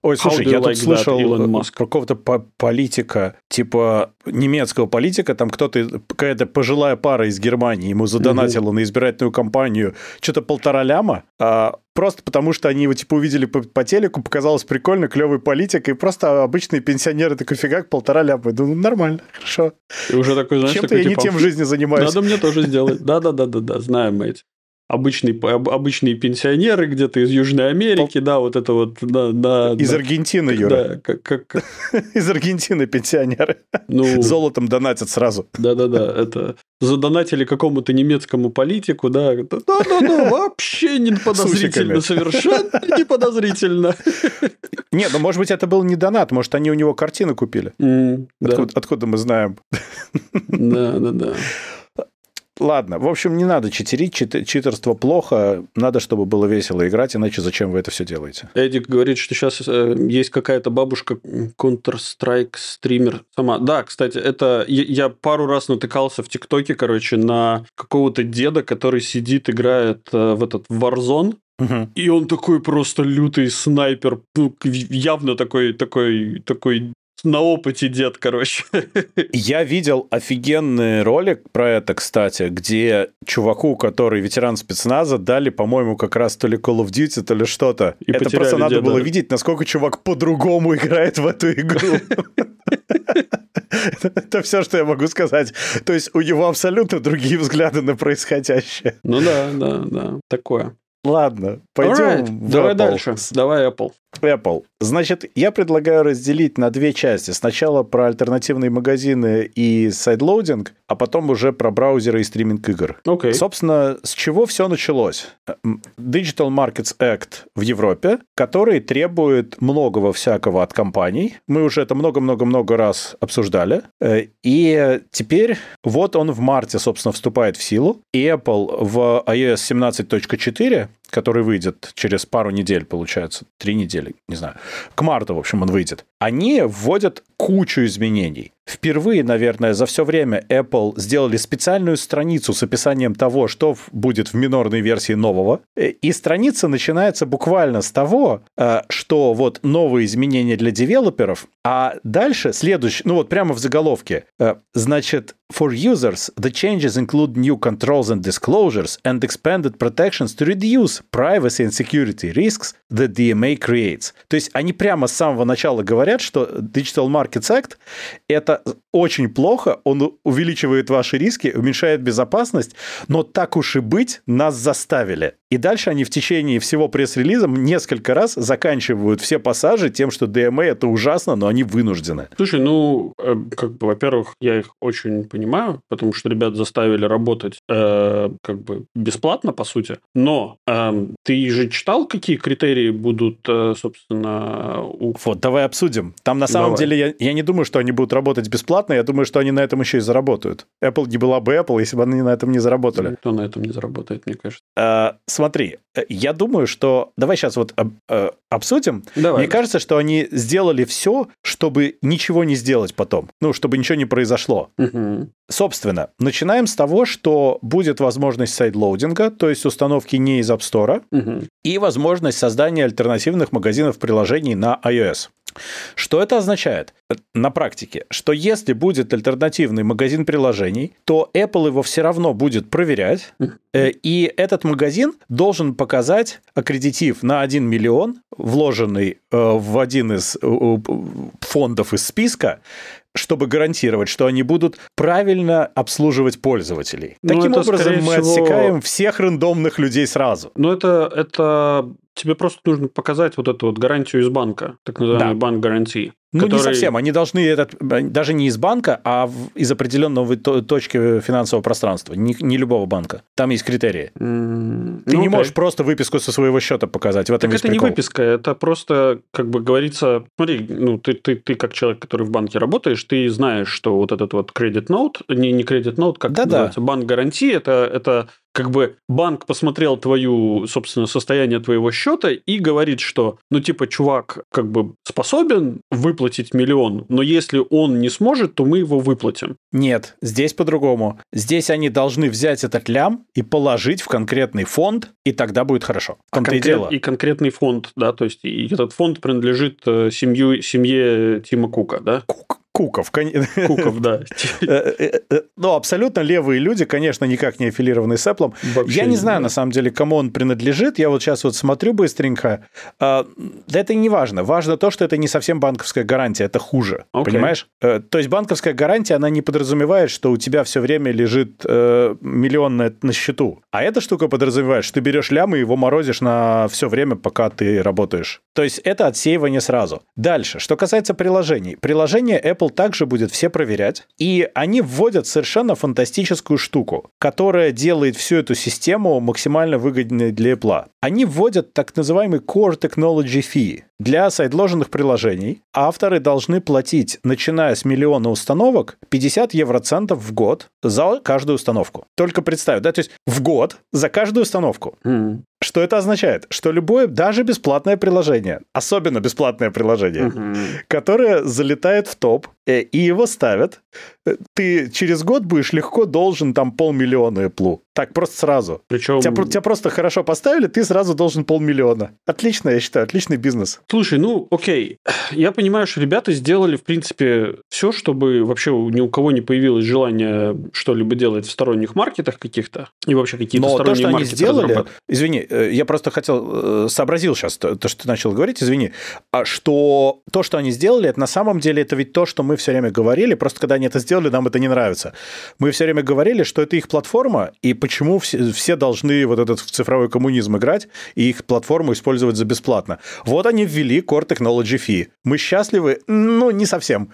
Ой, слушай, я like тут слышал какого-то политика, типа немецкого политика, там кто-то, какая-то пожилая пара из Германии ему задонатила угу. на избирательную кампанию что-то полтора ляма, а, просто потому что они его типа увидели по, по телеку, показалось прикольно, клевый политик, и просто обычные пенсионеры такой фигак полтора ляма. Думаю, нормально, хорошо. И уже такой, знаешь, Чем-то я типа, не тем в жизни занимаюсь. Надо мне тоже сделать. Да-да-да-да-да, знаем мы эти обычные, обычные пенсионеры где-то из Южной Америки, да, вот это вот... Да, да, из да, Аргентины, Юра. Да, как, как... [laughs] Из Аргентины пенсионеры. Ну, Золотом донатят сразу. Да-да-да, это задонатили какому-то немецкому политику, да, да-да-да, вообще не подозрительно, совершенно не подозрительно. [laughs] Нет, ну, может быть, это был не донат, может, они у него картины купили. Откуда, да. откуда мы знаем? Да-да-да. Ладно, в общем, не надо читерить, чит, читерство плохо, надо, чтобы было весело играть, иначе зачем вы это все делаете? Эдик говорит, что сейчас э, есть какая-то бабушка Counter-Strike стример сама. Да, кстати, это я пару раз натыкался в ТикТоке, короче, на какого-то деда, который сидит, играет э, в этот Warzone, Угу. И он такой просто лютый снайпер, ну, явно такой, такой, такой на опыте дед, короче. [laughs] Я видел офигенный ролик про это, кстати, где чуваку, который ветеран спецназа, дали, по-моему, как раз то ли Call of Duty, то ли что-то. И это просто надо деда. было видеть, насколько чувак по-другому [laughs] играет в эту игру. [laughs] Это все, что я могу сказать. То есть у него абсолютно другие взгляды на происходящее. Ну да, да, да, такое. Ладно, пойдем. Right. Давай Apple. дальше. Давай Apple. Apple. Значит, я предлагаю разделить на две части. Сначала про альтернативные магазины и sideloading, а потом уже про браузеры и стриминг игр. Okay. Собственно, с чего все началось? Digital Markets Act в Европе, который требует многого всякого от компаний. Мы уже это много-много-много раз обсуждали. Э, и теперь вот он в марте, собственно, вступает в силу. И Apple в iOS 17.4 который выйдет через пару недель, получается, три недели, не знаю. К марту, в общем, он выйдет. Они вводят кучу изменений. Впервые, наверное, за все время Apple сделали специальную страницу с описанием того, что будет в минорной версии нового. И страница начинается буквально с того, э, что вот новые изменения для девелоперов, а дальше следующий, ну вот прямо в заголовке, э, значит, for users, the changes include new controls and disclosures and expanded protections to reduce privacy and security risks that DMA creates. То есть они прямо с самого начала говорят, что Digital Markets Act — это очень плохо, он увеличивает ваши риски, уменьшает безопасность, но так уж и быть, нас заставили. И дальше они в течение всего пресс-релиза несколько раз заканчивают все пассажи тем, что DMA — это ужасно, но они вынуждены. Слушай, ну, э, как бы, во-первых, я их очень понимаю, потому что ребят заставили работать э, как бы бесплатно, по сути. Но э, ты же читал, какие критерии будут, э, собственно, у... Вот, давай обсудим. Там на самом давай. деле я, я не думаю, что они будут работать бесплатно, я думаю, что они на этом еще и заработают. Apple не была бы Apple, если бы они на этом не заработали. Никто на этом не заработает, мне кажется. А, смотри, я думаю, что... Давай сейчас вот э, обсудим. Давай. Мне кажется, что они сделали все, чтобы ничего не сделать потом. Ну, чтобы ничего не произошло. Угу. Собственно, начинаем с того, что будет возможность сайдлоудинга, то есть установки не из App Store, угу. и возможность создания альтернативных магазинов приложений на iOS. Что это означает на практике? Что если будет альтернативный магазин приложений, то Apple его все равно будет проверять, э, и этот магазин должен показать аккредитив на 1 миллион, вложенный э, в один из э, фондов из списка, чтобы гарантировать, что они будут правильно обслуживать пользователей. Ну, Таким образом, мы всего... отсекаем всех рандомных людей сразу. Ну, это, это тебе просто нужно показать вот эту вот гарантию из банка, так называемый да. банк гарантии. Ну, который... не совсем. Они должны этот, даже не из банка, а из определенного точки финансового пространства, не, не любого банка. Там есть критерии. Mm, Ты ну, не okay. можешь просто выписку со своего счета показать. В этом так это прикол. не выписка, это просто, как бы говорится, смотри, ну, ты, ты, ты как человек, который в банке работаешь, ты знаешь, что вот этот вот кредит ноут, не, не кредит ноут, как да, называется, банк гарантии, это, это как бы банк посмотрел твою, собственно, состояние твоего счета и говорит, что, ну, типа, чувак как бы способен выплатить миллион, но если он не сможет, то мы его выплатим. Нет, здесь по-другому. Здесь они должны взять этот лям и положить в конкретный фонд, и тогда будет хорошо. А конкрет... и дело. И конкретный фонд, да, то есть и этот фонд принадлежит э, семью, семье Тима Кука, да? Кук. Куков. [laughs] Куков, да. Э, э, э, ну, абсолютно левые люди, конечно, никак не аффилированы с Apple. Вообще я не знаю, на самом деле, кому он принадлежит. Я вот сейчас вот смотрю быстренько. А, да это не важно. Важно то, что это не совсем банковская гарантия, это хуже. Okay. Понимаешь? То есть банковская гарантия, она не подразумевает, что у тебя все время лежит миллион на, на счету. А эта штука подразумевает, что ты берешь лям и его морозишь на все время, пока ты работаешь. То есть это отсеивание сразу. Дальше, что касается приложений. Приложение Apple Apple также будет все проверять, и они вводят совершенно фантастическую штуку, которая делает всю эту систему максимально выгодной для Apple. Они вводят так называемый Core Technology Fee. Для сайдложенных приложений авторы должны платить, начиная с миллиона установок, 50 евроцентов в год за каждую установку. Только представь, да, то есть в год за каждую установку. Mm. Что это означает? Что любое, даже бесплатное приложение, особенно бесплатное приложение, mm-hmm. которое залетает в топ, и его ставят, э, ты через год будешь легко должен там полмиллиона Apple. Так, просто сразу. Причем... Тебя, тебя просто хорошо поставили, ты сразу должен полмиллиона. Отлично, я считаю, отличный бизнес. Слушай, ну, окей. [sighs] Я понимаю, что ребята сделали, в принципе, все, чтобы вообще ни у кого не появилось желание что-либо делать в сторонних маркетах каких-то. И вообще какие-то Но сторонние то, что они сделали... Извини, э, я просто хотел... Э, сообразил сейчас то, то, что ты начал говорить, извини. А что то, что они сделали, это на самом деле это ведь то, что мы мы все время говорили, просто когда они это сделали, нам это не нравится. Мы все время говорили, что это их платформа, и почему все, все должны вот этот цифровой коммунизм играть и их платформу использовать за бесплатно. Вот они ввели Core Technology Fee. Мы счастливы? Ну, не совсем.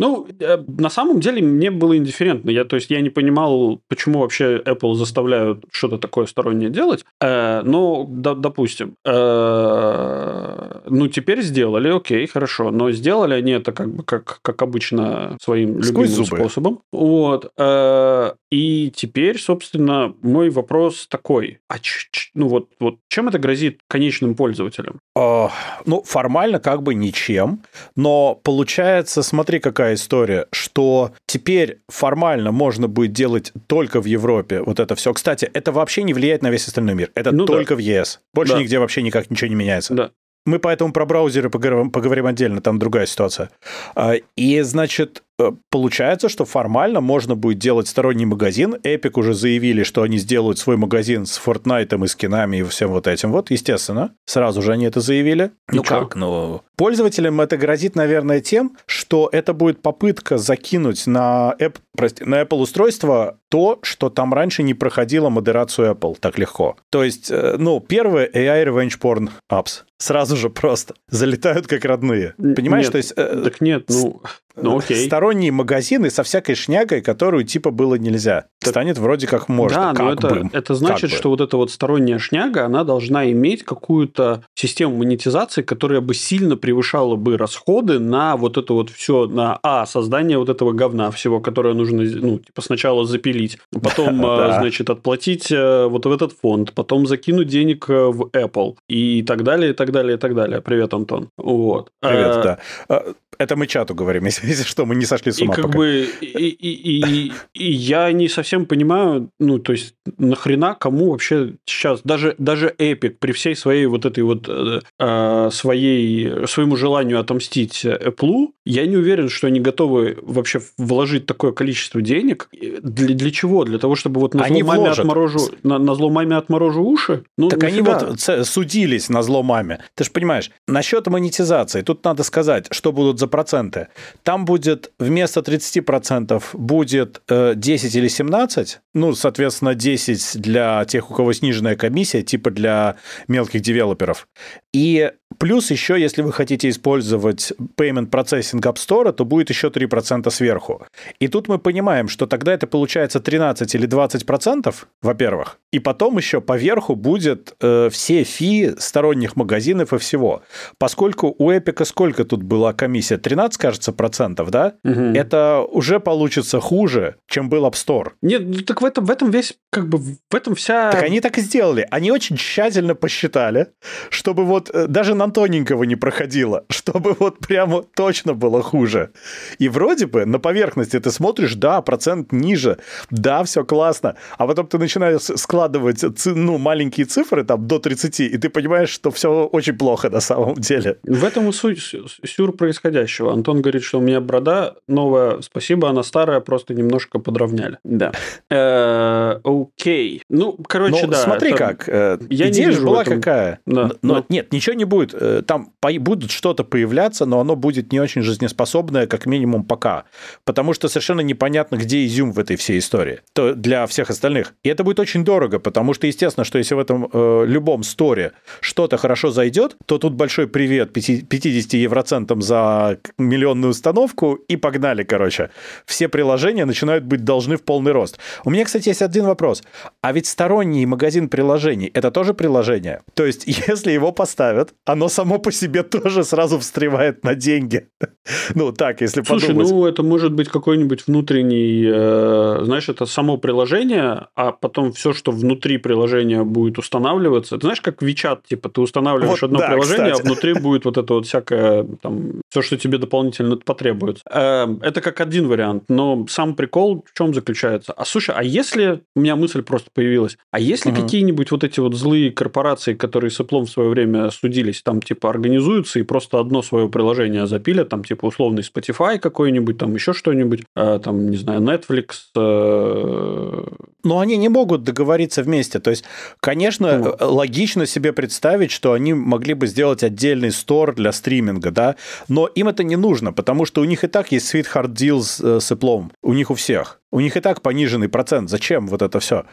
Ну, э, на самом деле мне было индифферентно. Я, то есть я не понимал, почему вообще Apple заставляют что-то такое стороннее делать. Э, но, да, допустим, э, ну, теперь сделали, окей, хорошо. Но сделали они это как бы как, как обычно своим Сквозь любимым зубы. способом. Вот. Э, и теперь, собственно, мой вопрос такой. А ч, ч, ну вот, вот чем это грозит конечным пользователям? Э, ну, формально как бы ничем. Но получается, смотри, какая история, что теперь формально можно будет делать только в Европе вот это все. Кстати, это вообще не влияет на весь остальной мир. Это ну, только да. в ЕС. Больше да. нигде вообще никак ничего не меняется. Да. Мы поэтому про браузеры поговорим, поговорим отдельно, там другая ситуация. А, и, значит, получается, что формально можно будет делать сторонний магазин. Epic уже заявили, что они сделают свой магазин с Fortnite и скинами и всем вот этим вот, естественно. Сразу же они это заявили. И ну чё? как? Ну, пользователям это грозит, наверное, тем, что это будет попытка закинуть на, App, прости, на Apple устройство то, что там раньше не проходило модерацию Apple так легко. То есть, э, ну, первое AI Revenge Porn Apps. Сразу же просто залетают как родные. Понимаешь, нет, то есть... Э, так нет, ну... Ну, окей. Сторонние магазины со всякой шнягой, которую типа было нельзя. Станет вроде как можно. Да, но это, бы. это значит, как что бы. вот эта вот сторонняя шняга, она должна иметь какую-то систему монетизации, которая бы сильно превышала бы расходы на вот это вот все, на А, создание вот этого говна всего, которое нужно, ну, типа сначала запилить, [laughs] потом, а, значит, отплатить э, вот в этот фонд, потом закинуть денег э, в Apple и так далее, и так далее, и так далее. Привет, Антон. Вот. Привет, да. Это мы чату говорим, [laughs] если, если что, мы не сошли с ума и как пока. бы и, и, и, и я не совсем понимаю, ну, то есть, нахрена кому вообще сейчас, даже, даже Epic при всей своей вот этой вот э, э своей, своему желанию отомстить Apple, я не уверен, что они готовы вообще вложить такое количество денег. Для, для чего? Для того, чтобы вот на зло маме отморожу, на, на зло маме отморожу уши? Ну, так нифига. они вот судились на зло маме. Ты же понимаешь, насчет монетизации, тут надо сказать, что будут за проценты. Там будет вместо 30% будет 10 э, или 17, ну, соответственно, 10 для тех, у кого сниженная комиссия, типа для мелких девелоперов. И плюс еще, если вы хотите использовать Payment Processing App Store, то будет еще 3% сверху. И тут мы понимаем, что тогда это получается 13 или 20%, во-первых. И потом еще поверху будет э, все фи сторонних магазинов и всего. Поскольку у Epic сколько тут была комиссия? 13, кажется, процентов, да? Угу. Это уже получится хуже, чем был App Store. Нет, ну так в этом, в этом весь, как бы, в этом вся... Так они так и сделали. Они очень тщательно посчитали, чтобы вот э, даже на тоненького не проходило, [laughs] чтобы вот прямо точно было хуже. И вроде бы на поверхности ты смотришь, да, процент ниже, да, все классно, а потом ты начинаешь складывать ну, маленькие цифры там до 30, и ты понимаешь, что все очень плохо на самом деле. В этом и суть сюр происходящего. Антон говорит, что у меня брода новая, спасибо, она старая, просто немножко подровняли. Да. Э, окей. Ну, короче, да. смотри как. Э, идея же была какая. Но нет, ничего не будет. Э, там будет что-то появляться, но оно будет не очень жизнеспособное, как минимум пока. Потому что совершенно непонятно, где изюм в этой всей истории. То для всех остальных. И это будет очень дорого, потому что, естественно, что если в этом любом сторе что-то хорошо зайдет, то тут большой привет 50 евроцентам за миллионную установку и погнали, короче. Все приложения начинают быть должны в полный рост. У меня, кстати, есть один вопрос. А ведь сторонний магазин приложений – это тоже приложение? То есть, [laughs] если его поставят, оно само по себе тоже сразу встревает на деньги. Ну, так, если Слушай, подумать. ну, это может быть какой-нибудь внутренний, э, знаешь, это само приложение, а потом все, что внутри приложения будет устанавливаться. Ты знаешь, как WeChat, типа, ты устанавливаешь вот, одно да, приложение, а кстати. а внутри будет вот это вот всякое, там, все, что тебе дополнительно потребуется. Э, это как один вариант, но сам прикол в чем заключается? А слушай, а если у меня мысль просто появилась, а если угу. какие-нибудь вот эти вот злые корпорации, которые с Apple в свое время судились, там, типа, организуются и просто одно свое приложение запилят, там, типа, условный Spotify какой-нибудь, там, еще что-нибудь, э, там, не знаю, Netflix. Э... Но они не могут договориться вместе. То есть, конечно, ну. логично себе представить, что они могли бы сделать отдельный стор для стриминга, да, но им это не нужно, потому что у них и так есть Sweetheart Deal с, э, с Apple. У них у всех. У них и так пониженный процент. Зачем вот это все?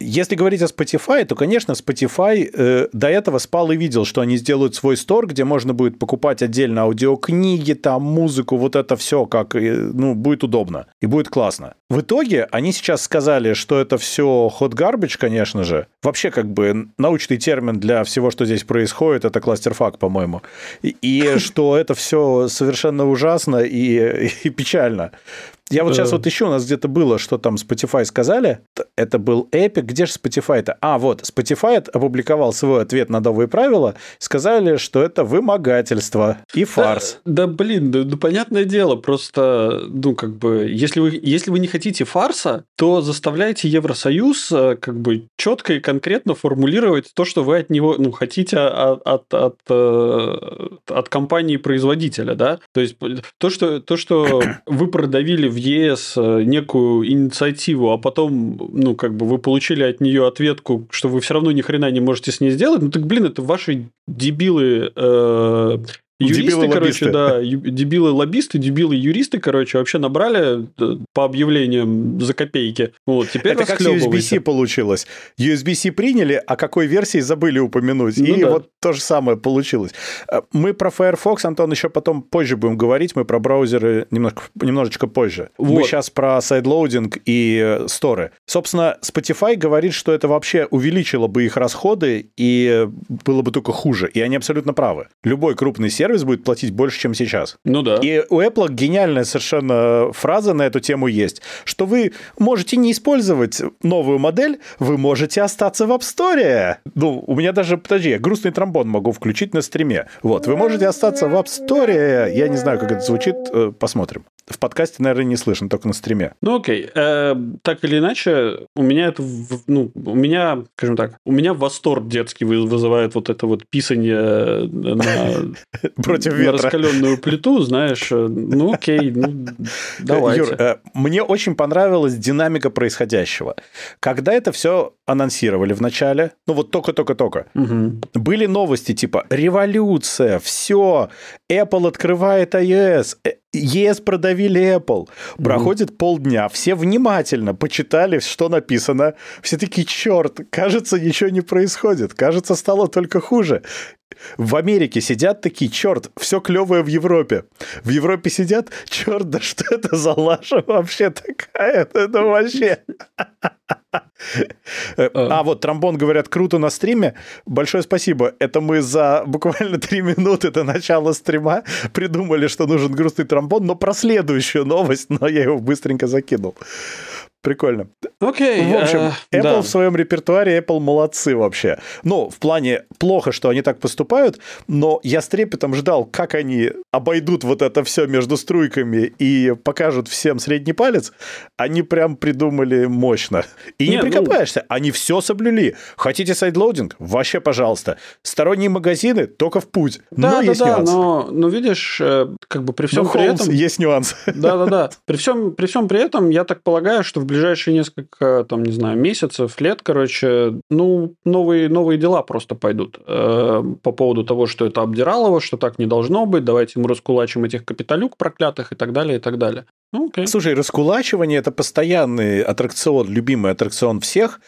Если говорить о Spotify, то, конечно, Spotify э, до этого спал и видел, что они сделают свой стор, где можно будет покупать отдельно аудиокниги, там, музыку, вот это все, как, ну, будет удобно и будет классно. В итоге они сейчас сказали, что это все hot garbage, конечно же. Вообще, как бы, научный термин для всего, что здесь происходит, это кластерфак, по-моему. И, и что это все совершенно ужасно и, [laughs] и печально. Я вот сейчас вот еще у нас где-то было, что там Spotify сказали. Это был Epic. Где же Spotify-то? А, вот, Spotify опубликовал свой ответ на новые правила. Сказали, что это вымогательство и фарс. Да, да блин, да, да понятное дело. Просто, ну, как бы, если вы, если вы не хотите фарса, то заставляйте Евросоюз э, как бы четко и конкретно формулировать то, что вы от него, ну, хотите от, от, от, э, от компании-производителя, да? То есть, то, что, то, что вы продавили в ЕС э, некую инициативу, а потом, ну, как бы вы получили от нее ответку, что вы все равно ни хрена не можете с ней сделать, ну так, блин, это ваши дебилы э, Юристы, короче, да, дебилы-лоббисты, дебилы-юристы, короче, вообще набрали э, по объявлениям за копейки. Вот, теперь Это как USB-C получилось. USB-C приняли, а какой версии забыли упомянуть. Ну, и да. вот то же самое получилось. Э, мы про Firefox, Антон, еще потом позже будем говорить, мы про браузеры немножко, немножечко позже. Вот. Мы сейчас про sideloading и э, сторы. Собственно, Spotify говорит, что это вообще увеличило бы их расходы, и было бы только хуже. И они абсолютно правы. Любой крупный сервис сервис будет платить больше, чем сейчас. Ну да. И у Apple гениальная совершенно фраза на эту тему есть, что вы можете не использовать новую модель, вы можете остаться в App Store. Ну, у меня даже, подожди, я грустный тромбон могу включить на стриме. Вот, вы можете остаться в App Store. Я не знаю, как это звучит, э, посмотрим. В подкасте, наверное, не слышно, только на стриме. Ну, окей. Э, так или иначе, у меня это, ну, у меня, скажем так, у меня восторг детский вызывает вот это вот писание на [laughs] против ветра. раскаленную плиту, знаешь, э, ну окей, ну [laughs] давайте. Юр, э, мне очень понравилась динамика происходящего. Когда это все анонсировали в начале, ну вот только-только-только, угу. были новости типа «Революция», «Все», Apple открывает iOS, ЕС продавили Apple. Проходит mm-hmm. полдня, все внимательно почитали, что написано. Все такие, черт, кажется, ничего не происходит. Кажется, стало только хуже. В Америке сидят такие, черт, все клевое в Европе. В Европе сидят, черт, да что это за лажа вообще такая? Это вообще... А вот тромбон, говорят, круто на стриме. Большое спасибо. Это мы за буквально три минуты до начала стрима придумали, что нужен грустный тромбон, но про следующую новость, но я его быстренько закинул. Прикольно. Окей. Okay, в общем, uh, Apple да. в своем репертуаре, Apple молодцы вообще. Ну, в плане плохо, что они так поступают, но я с трепетом ждал, как они обойдут вот это все между струйками и покажут всем средний палец. Они прям придумали мощно. И Нет, не прикопаешься. Ну... Они все соблюли. Хотите sideloading? Вообще, пожалуйста. Сторонние магазины только в путь. Да, но да, есть да, нюанс. но, но видишь, э, как бы при всем но, при Холмс, этом... есть нюанс. Да, да, да. При всем, при всем при этом, я так полагаю, что в ближайшие несколько, там, не знаю, месяцев, лет, короче, ну, новые, новые дела просто пойдут э, по поводу того, что это обдиралово, что так не должно быть, давайте мы раскулачим этих капиталюк проклятых и так далее, и так далее. Okay. Слушай, раскулачивание – это постоянный аттракцион, любимый аттракцион всех,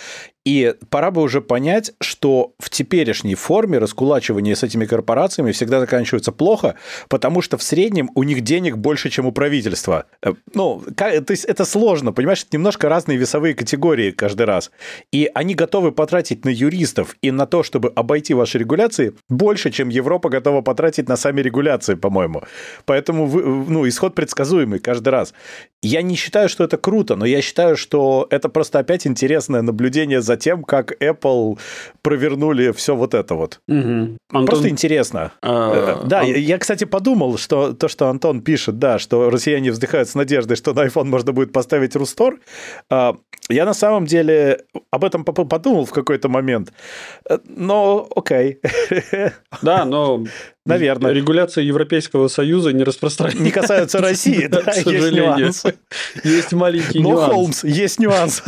и пора бы уже понять, что в теперешней форме раскулачивание с этими корпорациями всегда заканчивается плохо, потому что в среднем у них денег больше, чем у правительства. Э, ну, то есть это сложно, понимаешь, это немножко разные весовые категории каждый раз. И они готовы потратить на юристов и на то, чтобы обойти ваши регуляции, больше, чем Европа готова потратить на сами регуляции, по-моему. Поэтому, ну, исход предсказуемый каждый раз. Я не считаю, что это круто, но я считаю, что это просто опять интересное наблюдение за тем, как Apple провернули все вот это вот. Просто Антон, интересно. а, Э, Да, Ан- я, кстати, подумал, что то, что Антон пишет, да, что россияне вздыхают с надеждой, что на iPhone можно будет поставить Рустор. а, Я на самом деле об этом подумал в какой-то момент. Э, Но окей. Да, но Наверное. регуляция Европейского Союза не распространяется. Не касаются России, [laughs] да, к сожалению. Есть маленький Но, нюанс. Холмс, есть нюанс.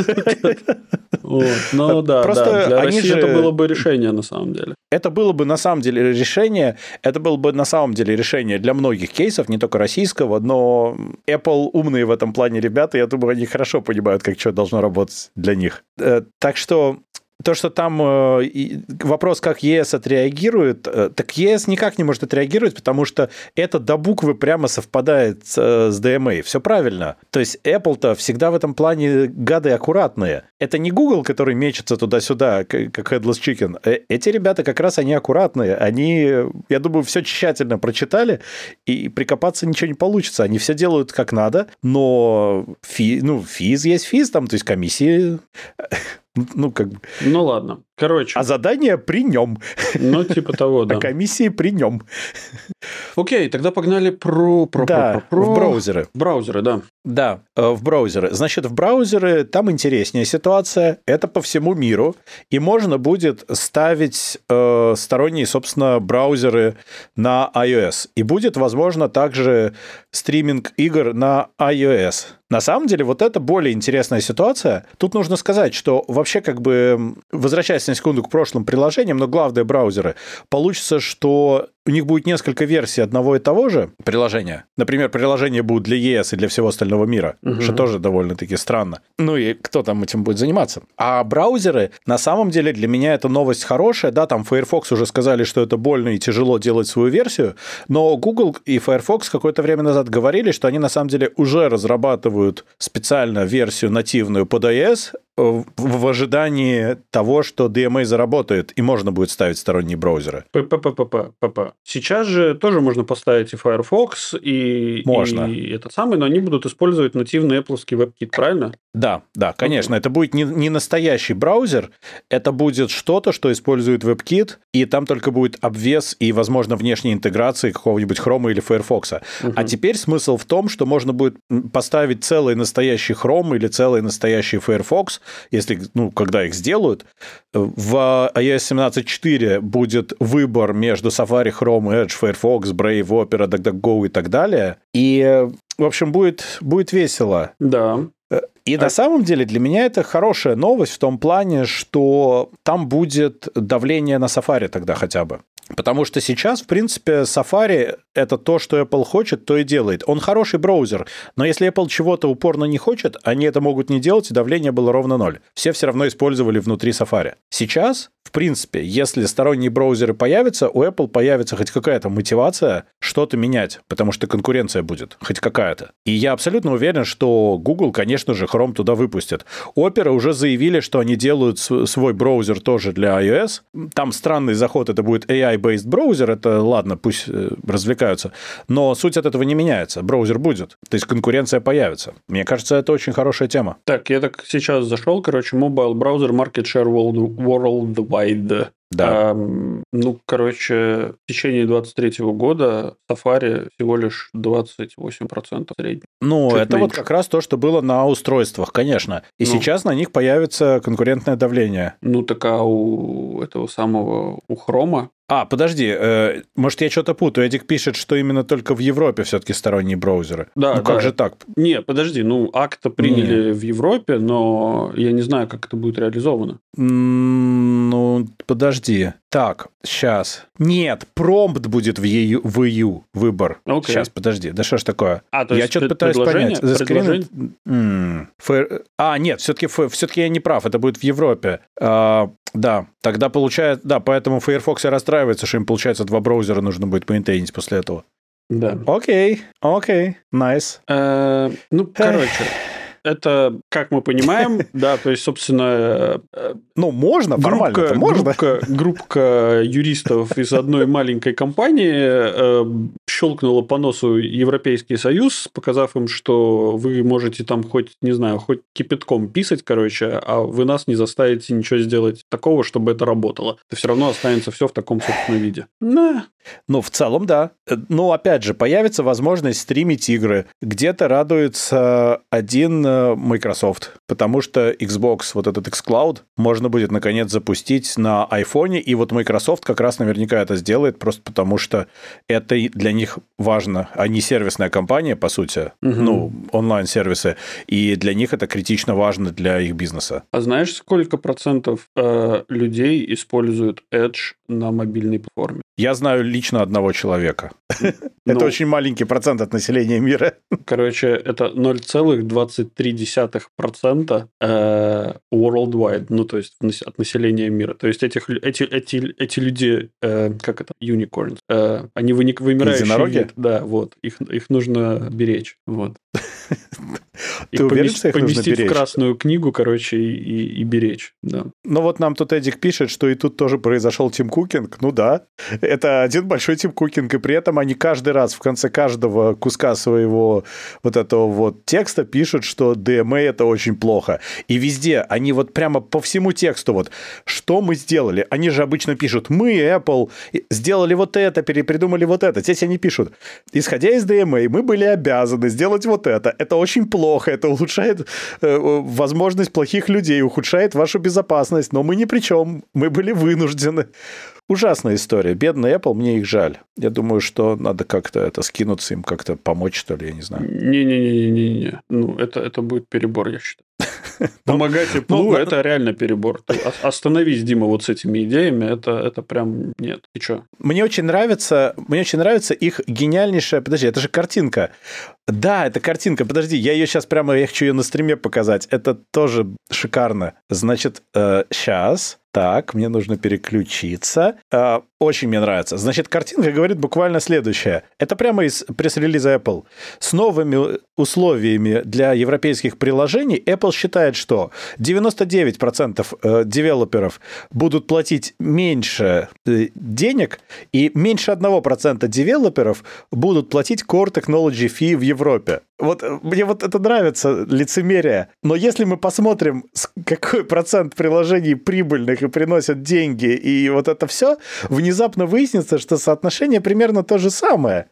Ну да, Просто для России это было бы решение на самом деле. Это было бы на самом деле решение, это было бы на самом деле решение для многих кейсов, не только российского, но Apple умные в этом плане ребята, я думаю, они хорошо понимают, как что должно работать для них. Э, Так что то, что там э, вопрос, как ЕС отреагирует, э, так ЕС никак не может отреагировать, потому что это до буквы прямо совпадает э, с DMA. Все правильно. То есть Apple-то всегда в этом плане гады аккуратные. Это не Google, который мечется туда-сюда, как Headless Chicken. Э, Эти ребята как раз они аккуратные. Они, я думаю, все тщательно прочитали, и прикопаться ничего не получится. Они все делают как надо, но фи, ну, физ есть физ, там, то есть комиссии ну, как бы. Ну ладно. Короче, А задание при нем, ну типа того, да. а комиссии при нем. Окей, тогда погнали про... про, Да, про, про, в браузеры. Браузеры, да. Да, э, в браузеры. Значит, в браузеры там интереснее ситуация. Это по всему миру. И можно будет ставить э, сторонние, собственно, браузеры на iOS. И будет, возможно, также стриминг игр на iOS. На самом деле, вот это более интересная ситуация. Тут нужно сказать, что вообще, как бы, м, возвращаясь на секунду к прошлым приложениям, но главные браузеры, получится, что у них будет несколько версий одного и того же приложения. Например, приложения будут для ES и для всего остального мира, Мгм. что тоже довольно-таки странно. Ну и кто там этим будет заниматься? А браузеры, на самом деле, для меня это новость хорошая. Да, там Firefox уже сказали, что это больно и тяжело делать свою версию, но Google и Firefox какое-то время назад говорили, что они на самом деле уже разрабатывают специально версию нативную под iOS э, в в ожидании того, что DMA заработает, и можно будет ставить сторонние браузеры. ППППП. Сейчас же тоже можно поставить и Firefox, и, Можно. и этот самый, но они будут использовать нативный Apple WebKit, правильно? Да, да, конечно, это будет не, не настоящий браузер, это будет что-то, что использует WebKit, и там только будет обвес и, возможно, внешней интеграции какого-нибудь Chrome или Firefox. А теперь смысл в том, что можно будет поставить целый настоящий Chrome или целый настоящий Firefox, если, ну, когда их сделают. В iOS 17.4 будет выбор между Safari, Chrome, Edge, Firefox, Brave, Opera, DuckDuckGo и так далее. И, в общем, будет, будет весело. Да. И А- на самом деле для меня это хорошая новость в том плане, что там будет давление на Safari тогда хотя бы. Потому что сейчас, в принципе, Safari — это то, что Apple хочет, то и делает. Он хороший браузер, но если Apple чего-то упорно не хочет, они это могут не делать, и давление было ровно ноль. Все все равно использовали внутри Safari. Сейчас, в принципе, если сторонние браузеры появятся, у Apple появится хоть какая-то мотивация что-то менять, потому что конкуренция будет, хоть какая-то. И я абсолютно уверен, что Google, конечно же, Chrome туда выпустит. Opera уже заявили, что они делают св- свой браузер тоже для iOS. Там странный заход, это будет AI-based браузер, это ладно, пусть э, развлекаются. Но суть от этого не меняется. Браузер будет, то есть конкуренция появится. Мне кажется, это очень хорошая тема. Так, я так сейчас зашел, короче, mobile браузер Market Share World, Worldwide. Да. Ам, ну, короче, в течение 23 года Safari всего лишь 28% средний. Ну, Чуть это вот меньше. как раз то, что было на устройствах, конечно. И Ну. сейчас на них появится конкурентное давление. Ну, так а у этого самого, у Хрома, А, подожди, э, может, я что-то путаю. Эдик пишет, что именно только в Европе все-таки сторонние браузеры. Да, ну, как да. же так? Не, подожди, ну, акта приняли в Европе, но я не знаю, как это будет реализовано. М, Ну, подожди. Так, сейчас. Нет, промпт будет в EU, в EU выбор. Окей. Сейчас, подожди. Да что ж такое? А, то я что-то пытаюсь понять. The screen- предложение- М, Fair- А, нет, все-таки все-таки я не прав. Это будет в Европе. А, да, тогда получает... Да, поэтому Firefox и расстраивается, что им, получается, два браузера нужно будет мейнтейнить после этого. Да. Окей, окей, найс. Э, Ну, короче, Это, как мы понимаем, [laughs] да, то есть, собственно... Э, ну, можно, формально можно. Группка, группка юристов из одной маленькой компании э, щелкнула по носу Европейский Союз, показав им, что вы можете там хоть, не знаю, хоть кипятком писать, короче, а вы нас не заставите ничего сделать такого, чтобы это работало. Это все равно останется все в таком собственном виде. Да. Ну, в целом, да. Но, опять же, появится возможность стримить игры. Где-то радуется один э, Microsoft, потому что Xbox, вот этот xCloud, можно будет, наконец, запустить на iPhone, и вот Microsoft как раз наверняка это сделает, просто потому что это для них важно. Они сервисная компания, по сути, угу. ну, онлайн-сервисы, и для них это критично важно для их бизнеса. А знаешь, сколько процентов э, людей используют Edge на мобильной платформе? Я знаю лично одного человека. [laughs] Это ну. очень маленький процент от населения мира. Короче, это 0,23% э, worldwide, ну, то есть от населения мира. То есть этих, эти, эти, эти люди, э, как это, unicorns, э, они вымирающие. Единороги? Да, вот. Их, их нужно беречь. Вот. [laughs] [laughs] Ты уверен, что их нужно беречь? в красную книгу, короче, и, и беречь, да. Ну вот нам тут Эдик пишет, что и тут тоже произошел Тим Кукинг. Ну да, это один большой Тим Кукинг, и при этом они каждый раз в конце каждого куска своего вот этого вот текста пишут, что DMA это очень плохо. И везде они вот прямо по всему тексту вот, что мы сделали? Они же обычно пишут, мы, Apple, сделали вот это, перепридумали вот это. Здесь они пишут, исходя из DMA, мы были обязаны сделать вот это. Это очень плохо, это улучшает э, возможность плохих людей, ухудшает вашу безопасность, но мы ни при чем, мы были вынуждены. Ужасная история. Бедный Apple, мне их жаль. Я думаю, что надо как-то это скинуться им, как-то помочь, что ли, я не знаю. Не-не-не-не-не. Ну, это, это будет перебор, я считаю. [laughs] Помогать Apple, ну, это реально перебор. остановись, Дима, вот с этими идеями, это, это прям нет. И что? Мне очень нравится, мне очень нравится их гениальнейшая... Подожди, это же картинка. Да, это картинка. Подожди, я ее сейчас прямо, я хочу ее на стриме показать. Это тоже шикарно. Значит, э, сейчас так, мне нужно переключиться. А, очень мне нравится. Значит, картинка говорит буквально следующее. Это прямо из пресс-релиза Apple. С новыми условиями для европейских приложений Apple считает, что 99% э, девелоперов будут платить меньше э, денег, и меньше 1% девелоперов будут платить Core Technology Fee в Европе. Вот э, мне вот это нравится, лицемерие. Но если мы посмотрим, какой процент приложений прибыльных и приносят деньги, и вот это все, внезапно выяснится, что соотношение примерно то же самое.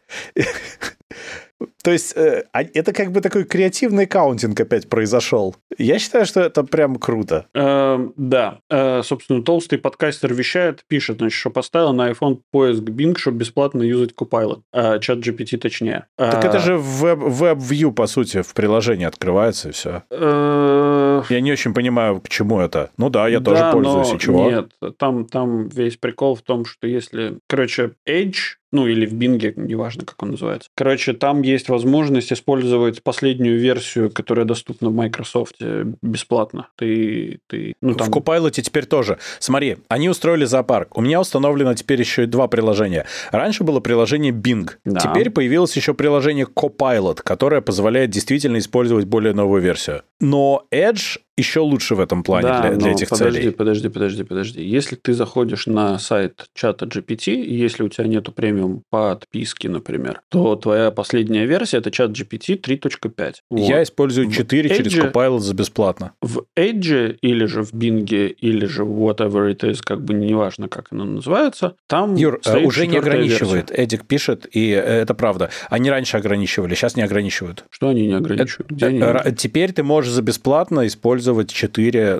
То есть э, а, это как бы такой креативный каунтинг опять произошел. Я считаю, что это прям круто. Э, да. Э, собственно, толстый подкастер вещает, пишет, значит, что поставил на iPhone поиск Bing, чтобы бесплатно юзать Copilot. Э, чат GPT точнее. Так это же в WebView, по сути, в приложении открывается и все. Э... Я не очень понимаю, к чему это. Ну да, я да, тоже пользуюсь, и чего? Нет, там, там весь прикол в том, что если... Короче, Edge ну или в Бинге, неважно, как он называется. Короче, там есть возможность использовать последнюю версию, которая доступна в Microsoft бесплатно. Ты, ты, ну, там... В Copilot теперь тоже. Смотри, они устроили зоопарк. У меня установлено теперь еще и два приложения. Раньше было приложение Bing. Да. Теперь появилось еще приложение Copilot, которое позволяет действительно использовать более новую версию. Но Edge еще лучше в этом плане да, для, для этих подожди, целей. Подожди, подожди, подожди. Если ты заходишь на сайт чата GPT, и если у тебя нету премиум подписки, например, то твоя последняя версия это чат GPT 3.5. Вот. Я использую 4 в через Edge, Copilot за бесплатно. В Edge или же в Bing или же whatever it is, как бы неважно, как оно называется, там Юр, э, уже не ограничивает. Версия. Эдик пишет, и э, это правда. Они раньше ограничивали, сейчас не ограничивают. Что они не ограничивают? Где они? Э, теперь ты можешь за бесплатно использовать использовать 4,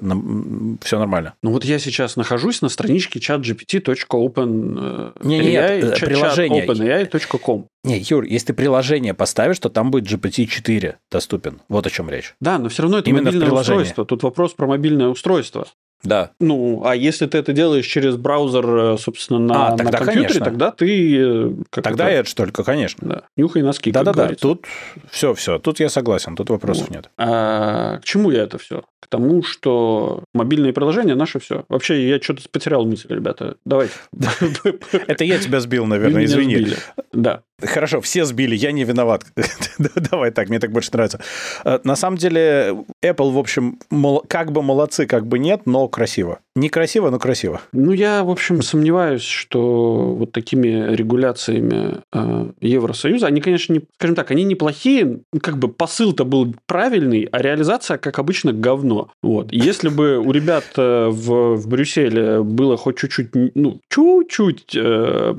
все нормально. Ну вот я сейчас нахожусь на страничке chatgpt.open не, не, нет, приложение openai.com. Не, Юр, если ты приложение поставишь, то там будет GPT-4 доступен. Вот о чем речь. Да, но все равно это Именно мобильное устройство. Тут вопрос про мобильное устройство. Да. Ну, а если ты это делаешь через браузер, э, собственно, на, а, тогда, на компьютере, конечно. тогда ты... Э, как тогда это только, конечно. Да. Нюхай носки, Да-да-да, тут все, все, тут я согласен, тут вопросов вот. нет. А, к чему я это все? к тому, что мобильные приложения наше все. Вообще, я что-то потерял мысль, ребята. Давайте. [laughs] Это я тебя сбил, наверное, извини. Да. Хорошо, все сбили, я не виноват. [laughs] Давай так, мне так больше нравится. Э, на самом деле, Apple, в общем, как бы молодцы, как бы нет, но красиво. Не красиво, но красиво. Ну, я, в общем, сомневаюсь, что вот такими регуляциями э, Евросоюза, они, конечно, не, скажем так, они неплохие, как бы посыл-то был правильный, а реализация, как обычно, говно. Вот. Если бы у ребят э, в, в Брюсселе было хоть чуть-чуть, ну, чуть-чуть э,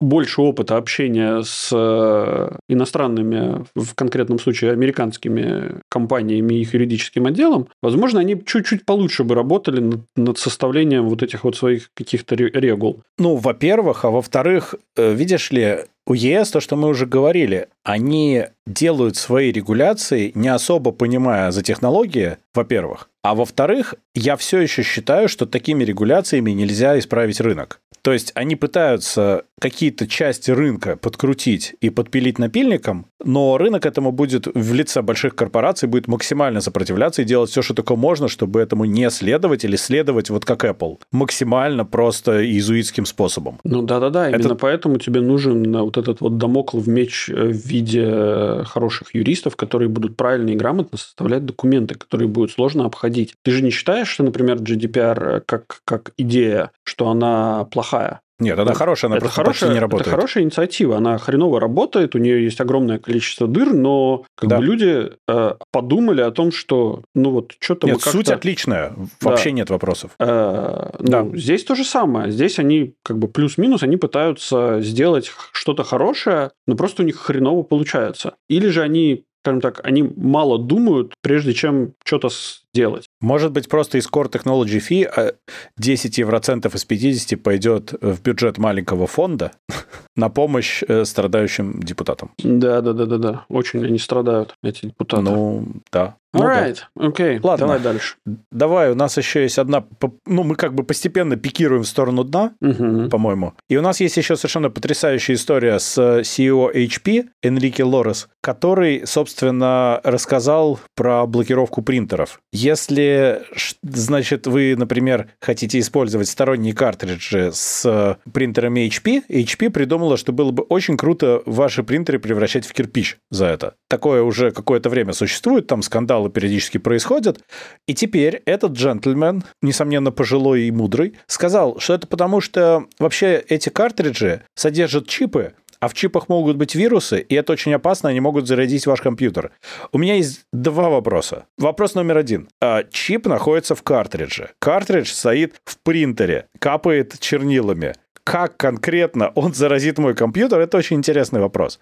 больше опыта общения с э, иностранными, в конкретном случае американскими компаниями и их юридическим отделом, возможно, они чуть-чуть получше бы работали над, над составлением вот этих вот своих каких-то регул. Ну, во-первых, а во-вторых, э, видишь ли, у ЕС, то, что мы уже говорили, они делают свои регуляции, не особо понимая за технологии, во-первых. А во-вторых, я все еще считаю, что такими регуляциями нельзя исправить рынок. То есть они пытаются какие-то части рынка подкрутить и подпилить напильником, но рынок этому будет в лице больших корпораций будет максимально сопротивляться и делать все, что только можно, чтобы этому не следовать или следовать вот как Apple. Максимально просто иезуитским способом. Ну да-да-да, именно Это... поэтому тебе нужен вот этот вот домоклов меч в виде хороших юристов, которые будут правильно и грамотно составлять документы, которые будет сложно обходить. Ты же не считаешь, что, например, GDPR как, как идея, что она плохая? Нет, она хорошая, она это просто хорошая, не работает. Это хорошая инициатива, она хреново работает, у нее есть огромное количество дыр, но как да. бы люди э, подумали о том, что ну вот что-то Нет, суть отличная, вообще да. нет вопросов. Э, ну, да. Здесь то же самое, здесь они как бы плюс-минус, они пытаются сделать что-то хорошее, но просто у них хреново получается. Или же они скажем так, они мало думают, прежде чем что-то сделать. Может быть, просто из Core Technology Fee 10 евроцентов из 50 пойдет в бюджет маленького фонда [laughs] на помощь э, страдающим депутатам. Да, да, да, да, да. Очень они страдают, эти депутаты. Ну, да. Ну, Alright, окей, okay. Ладно. давай дальше. Давай, у нас еще есть одна... Ну, мы как бы постепенно пикируем в сторону дна, uh-huh. по-моему. И у нас есть еще совершенно потрясающая история с CEO HP Энрике Лорес, который, собственно, рассказал про блокировку принтеров. Если, значит, вы, например, хотите использовать сторонние картриджи с принтерами HP, HP придумала, что было бы очень круто ваши принтеры превращать в кирпич за это. Такое уже какое-то время существует, там скандал скандалы периодически происходят. И теперь этот джентльмен, несомненно пожилой и мудрый, сказал, что это потому, что вообще эти картриджи содержат чипы, а в чипах могут быть вирусы, и это очень опасно, они могут зарядить ваш компьютер. У меня есть два вопроса. Вопрос номер один. А, чип находится в картридже. Картридж стоит в принтере, капает чернилами как конкретно он заразит мой компьютер, это очень интересный вопрос.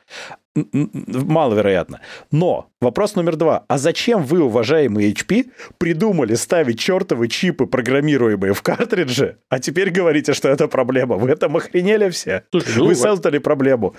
Маловероятно. Но вопрос номер два. А зачем вы, уважаемые HP, придумали ставить чертовы чипы, программируемые в картридже, а теперь говорите, что это проблема? Вы это охренели все? Слушай, ну, вы создали проблему.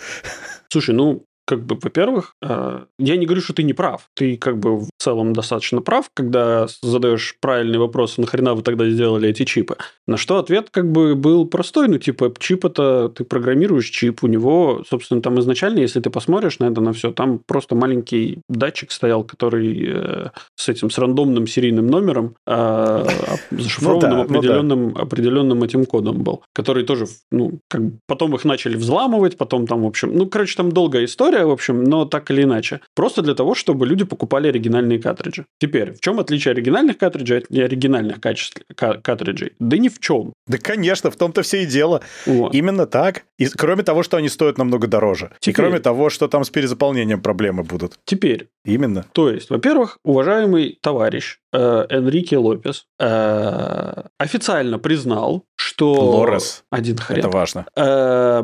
Слушай, ну, как бы, во-первых, э, я не говорю, что ты не прав. Ты как бы в целом достаточно прав, когда задаешь правильный вопрос, нахрена вы тогда сделали эти чипы. На что ответ как бы был простой, ну типа чип это ты программируешь чип, у него, собственно, там изначально, если ты посмотришь на это на все, там просто маленький датчик стоял, который э, с этим с рандомным серийным номером э, [laughs] зашифрованным ну определенным определенным этим кодом был, который тоже, ну как потом их начали взламывать, потом там в общем, ну короче там долгая история в общем, но так или иначе. Просто для того, чтобы люди покупали оригинальные картриджи. Теперь, в чем отличие оригинальных картриджей от неоригинальных качеств, картриджей? Да ни в чем. Да, конечно, в том-то все и дело. Вот. Именно так. И кроме того, что они стоят намного дороже. Теперь. И кроме того, что там с перезаполнением проблемы будут. Теперь. Именно. То есть, во-первых, уважаемый товарищ э, Энрике Лопес э, официально признал, что... Лорес. Один хрен. Это важно. Э,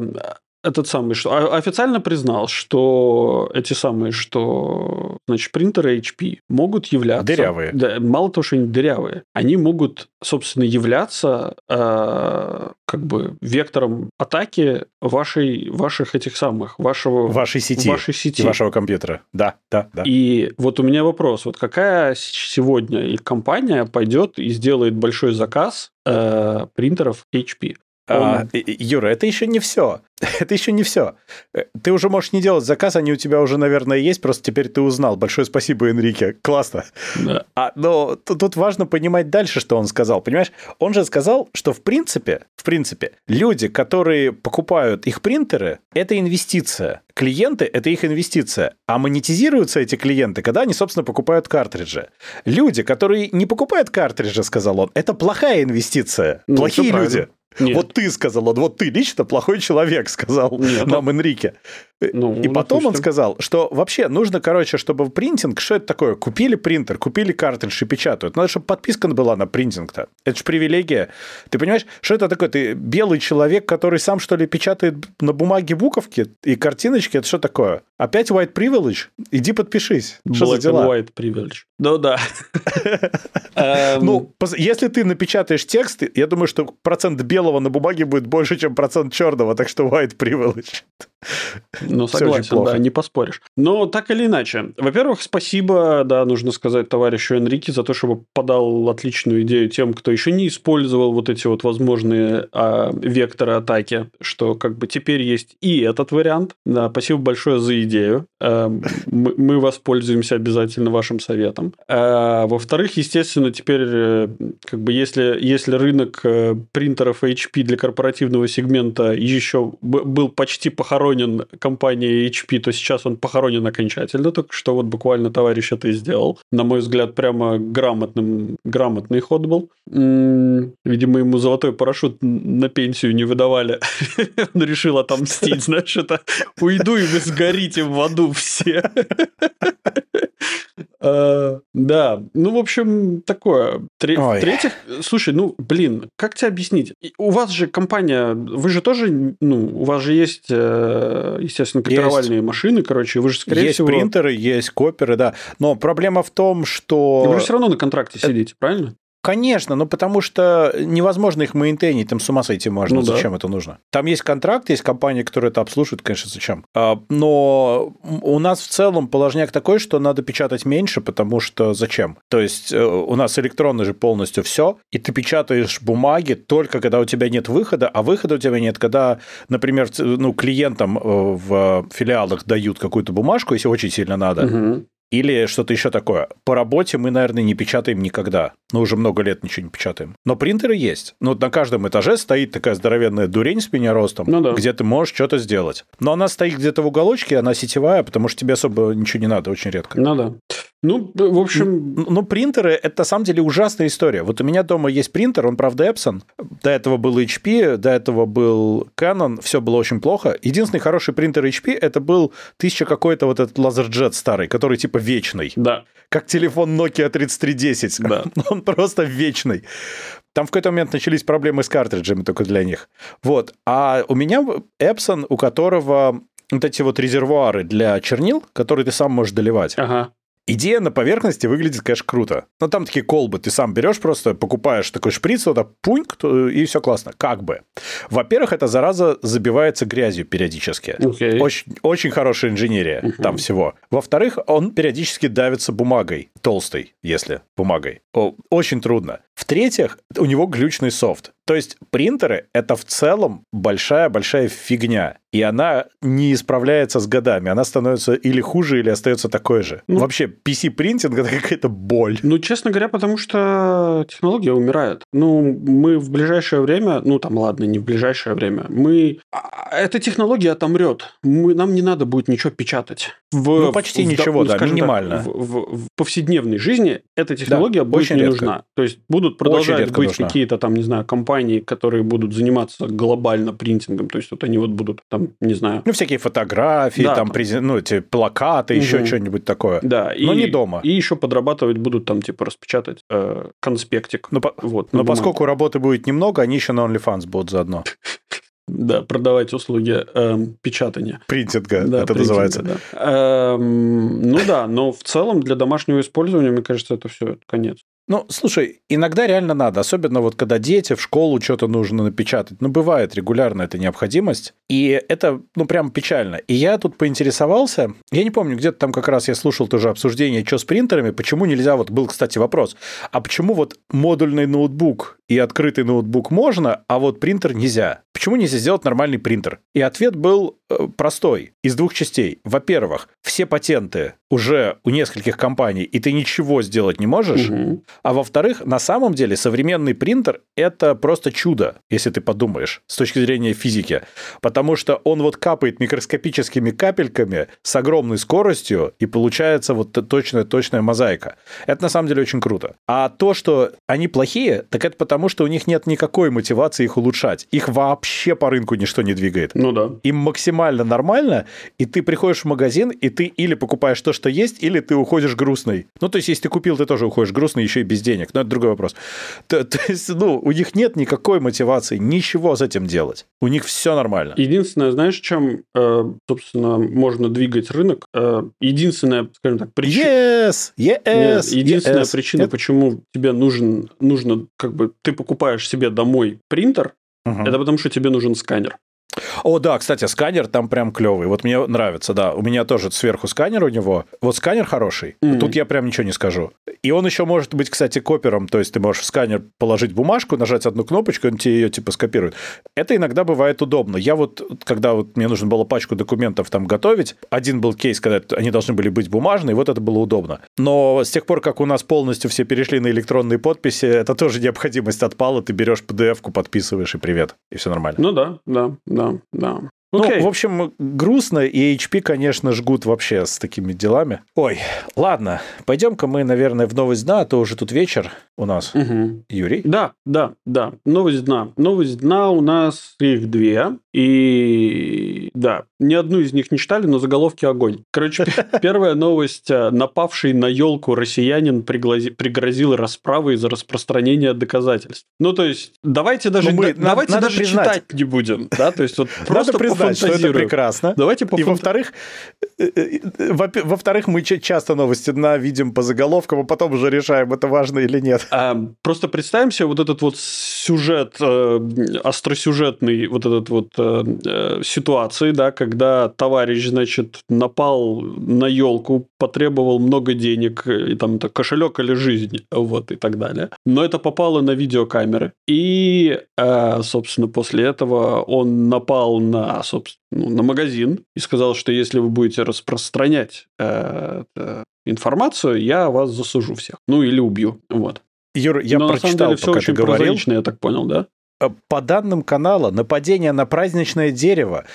этот самый, что а, официально признал, что эти самые, что, значит, принтеры HP могут являться... Дырявые. Да, мало того, что они дырявые, они могут, собственно, являться э, как бы вектором атаки вашей, ваших этих самых, вашего... Вашей сети. Вашей сети. вашего компьютера. Да, да, да. И вот у меня вопрос. Вот какая сегодня компания пойдет и сделает большой заказ э, принтеров HP? А, Юра, это еще не все. [laughs] Это еще не все. Э, ты уже можешь не делать заказ, они у тебя уже, наверное, есть, просто теперь ты узнал. Большое спасибо, Энрике. Классно. Да. А, но тут, важно понимать дальше, что он сказал. Понимаешь, он же сказал, что в принципе, в принципе, люди, которые покупают их принтеры, это инвестиция. Клиенты – это их инвестиция. А монетизируются эти клиенты, когда они, собственно, покупают картриджи. Люди, которые не покупают картриджи, сказал он, это плохая инвестиция. Ну, Плохие люди. Нет. Вот ты сказал, вот ты лично плохой человек, сказал Нет. нам Энрике. Ну, и потом допустим. он сказал, что вообще нужно, короче, чтобы в принтинг, что это такое? Купили принтер, купили картридж и печатают. Надо, чтобы подписка была на принтинг-то. Это же привилегия. Ты понимаешь, что это такое? Ты белый человек, который сам, что ли, печатает на бумаге буковки и картиночки? Это что такое? Опять white privilege? Иди подпишись. Что Black за дела? white privilege. Ну да. [laughs] Эм. Ну, если ты напечатаешь текст, я думаю, что процент белого на бумаге будет больше, чем процент черного, так что white privilege. Ну, согласен, да, не поспоришь. Но так или иначе. Во-первых, спасибо, да, нужно сказать товарищу Энрике за то, чтобы подал отличную идею тем, кто еще не использовал вот эти вот возможные а, векторы атаки, что как бы теперь есть и этот вариант. Да, спасибо большое за идею. А, мы, мы воспользуемся обязательно вашим советом. А, во-вторых, естественно, теперь э, как бы если, если рынок принтеров HP для корпоративного сегмента еще был почти похоронен компанией HP, то сейчас он похоронен окончательно, только что вот буквально товарищ это и сделал. На мой взгляд, прямо грамотным, грамотный ход был. Видимо, ему золотой парашют на пенсию не выдавали. [laughs] Он решил отомстить, знаешь, это уйду, и вы сгорите в аду все. [laughs] А, да, ну, в общем, такое. В-третьих, слушай, ну, блин, как тебе объяснить? У вас же компания, вы же тоже, ну, у вас же есть, э, естественно, копировальные машины, короче, вы же, скорее есть всего... Есть принтеры, есть коперы, да. Но проблема в том, что... Вы же все равно на контракте сидите, правильно? Конечно, ну потому что невозможно их мейнтейнить, там с ума сойти можно. Ну, зачем да. это нужно? Там есть контракт, есть компании, которые это обслуживают, конечно, зачем. А, но у нас в целом положняк такой, что надо печатать меньше, потому что зачем? То есть э, у нас электронно же полностью все, и ты печатаешь бумаги только когда у тебя нет выхода, а выхода у тебя нет, когда, например, ну, клиентам э, в филиалах дают какую-то бумажку, если очень сильно надо, угу. Или что-то еще такое. По работе мы, наверное, не печатаем никогда. Ну, уже много лет ничего не печатаем. Но принтеры есть. Ну, вот на каждом этаже стоит такая здоровенная дурень с меня ростом, ну, да. где ты можешь что-то сделать. Но она стоит где-то в уголочке, она сетевая, потому что тебе особо ничего не надо, очень редко. Ну да. Ну, в общем... Ну, ну, принтеры – это, на самом деле, ужасная история. Вот у меня дома есть принтер, он, правда, Epson. До этого был HP, до этого был Canon, все было очень плохо. Единственный хороший принтер HP – это был тысяча какой-то вот этот LaserJet старый, который типа вечный. Да. Как телефон Nokia 3310. Да. [laughs] Он просто вечный. Там в какой-то момент начались проблемы с картриджами только для них. Вот. А у меня Epson, у которого вот эти вот резервуары для чернил, которые ты сам можешь доливать. Ага. Идея на поверхности выглядит, конечно, круто. Но там такие колбы, ты сам берешь просто, покупаешь такой шприц, вот так, пуньк, и все классно. Как бы. Во-первых, эта зараза забивается грязью периодически. Okay. Очень, очень хорошая инженерия uh-huh. там всего. Во-вторых, он периодически давится бумагой, толстой, если бумагой. Очень трудно. В-третьих, у него глючный софт. То есть принтеры — это в целом большая-большая фигня. И она не исправляется с годами. Она становится или хуже, или остается такой же. Ну, Вообще, PC-принтинг — это какая-то боль. Ну, честно говоря, потому что технология умирает. Ну, мы в ближайшее время... Ну, там, ладно, не в ближайшее время. Мы... А, эта технология отомрет. Мы... Нам не надо будет ничего печатать. В, ну, почти в, ничего, в, да, минимально. Так, в, в, в повседневной жизни эта технология да, будет не редко. нужна. То есть будут продолжать быть какие-то там, не знаю, компании, которые будут заниматься глобально принтингом. То есть вот они вот будут там, не знаю... Ну, всякие фотографии, да, там, там. ну, эти плакаты, угу. еще что-нибудь такое. Да. Но и, не дома. И еще подрабатывать будут там, типа, распечатать э, конспектик. По... вот, но поскольку работы будет немного, они еще на OnlyFans будут заодно. Да, продавать услуги э, печатания. Принтинга, да, это принтинга, называется. Да. Э, ну да, но в целом для домашнего использования, мне кажется, это все конец. Ну, слушай, иногда реально надо, особенно вот когда дети в школу что-то нужно напечатать. Ну, бывает регулярно эта необходимость. И это, ну, прям печально. И я тут поинтересовался, я не помню, где-то там как раз я слушал тоже обсуждение, что с принтерами, почему нельзя, вот был, кстати, вопрос, а почему вот модульный ноутбук и открытый ноутбук можно, а вот принтер нельзя? Почему нельзя сделать нормальный принтер? И ответ был э, простой, из двух частей. Во-первых, все патенты уже у нескольких компаний, и ты ничего сделать не можешь. Угу. А во-вторых, на самом деле современный принтер – это просто чудо, если ты подумаешь, с точки зрения физики. Потому что он вот капает микроскопическими капельками с огромной скоростью, и получается вот точная-точная мозаика. Это на самом деле очень круто. А то, что они плохие, так это потому, что у них нет никакой мотивации их улучшать. Их вообще по рынку ничто не двигает. Ну да. Им максимально нормально, и ты приходишь в магазин, и ты или покупаешь то, что есть, или ты уходишь грустный. Ну, то есть, если ты купил, ты тоже уходишь грустный, еще и без денег. Но это другой вопрос. То, [laughs] то есть, ну, у них нет никакой мотивации ничего с этим делать. У них все нормально. Единственное, знаешь, чем, э, собственно, можно двигать рынок? Э, единственная, скажем так, причина... Yes! Yes! Нет, единственная yes. причина, это... почему тебе нужен, нужно, как бы, ты покупаешь себе домой принтер, угу. это потому, что тебе нужен сканер. О, да, кстати, сканер там прям клевый. Вот мне нравится, да. У меня тоже сверху сканер у него. Вот сканер хороший. Mm-hmm. Тут я прям ничего не скажу. И он еще может быть, кстати, копером. То есть ты можешь в сканер положить бумажку, нажать одну кнопочку, он тебе ее типа скопирует. Это иногда бывает удобно. Я вот, когда вот мне нужно было пачку документов там готовить, один был кейс, когда они должны были быть бумажные, вот это было удобно. Но с тех пор, как у нас полностью все перешли на электронные подписи, это тоже необходимость отпала. Ты берешь PDF-ку, подписываешь и привет. И все нормально. Ну да, да, да да. Okay. Ну, в общем, грустно, и HP, конечно, жгут вообще с такими делами. Ой, ладно, пойдем-ка мы, наверное, в новость дна, а то уже тут вечер у нас. Угу. Юрий? Да, да, да, новость дна. Новость дна у нас их две, и да, ни одну из них не читали, но заголовки огонь. Короче, [laughs] первая новость. Э, напавший на елку россиянин пригрозил расправой за распространение доказательств. Ну, то есть, давайте даже, ну, мы, давайте даже читать не будем. Да? То есть, вот просто признать, что это прекрасно. Давайте И во-вторых, э, э, во-вторых, мы часто новости на видим по заголовкам, а потом уже решаем, это важно или нет. А, просто представим себе вот этот вот сюжет, э, остросюжетный, вот этот вот э, э, ситуации, да, когда товарищ, значит, напал на елку, потребовал много денег, и там это кошелек или жизнь, вот, и так далее. Но это попало на видеокамеры. И, э, собственно, после этого он напал на, собственно, ну, на магазин и сказал, что если вы будете распространять э, информацию, я вас засужу всех. Ну, или убью. Вот. Юр, я Но прочитал, на самом деле, все очень прозаично, я так понял, да? Э, по данным канала, нападение на праздничное дерево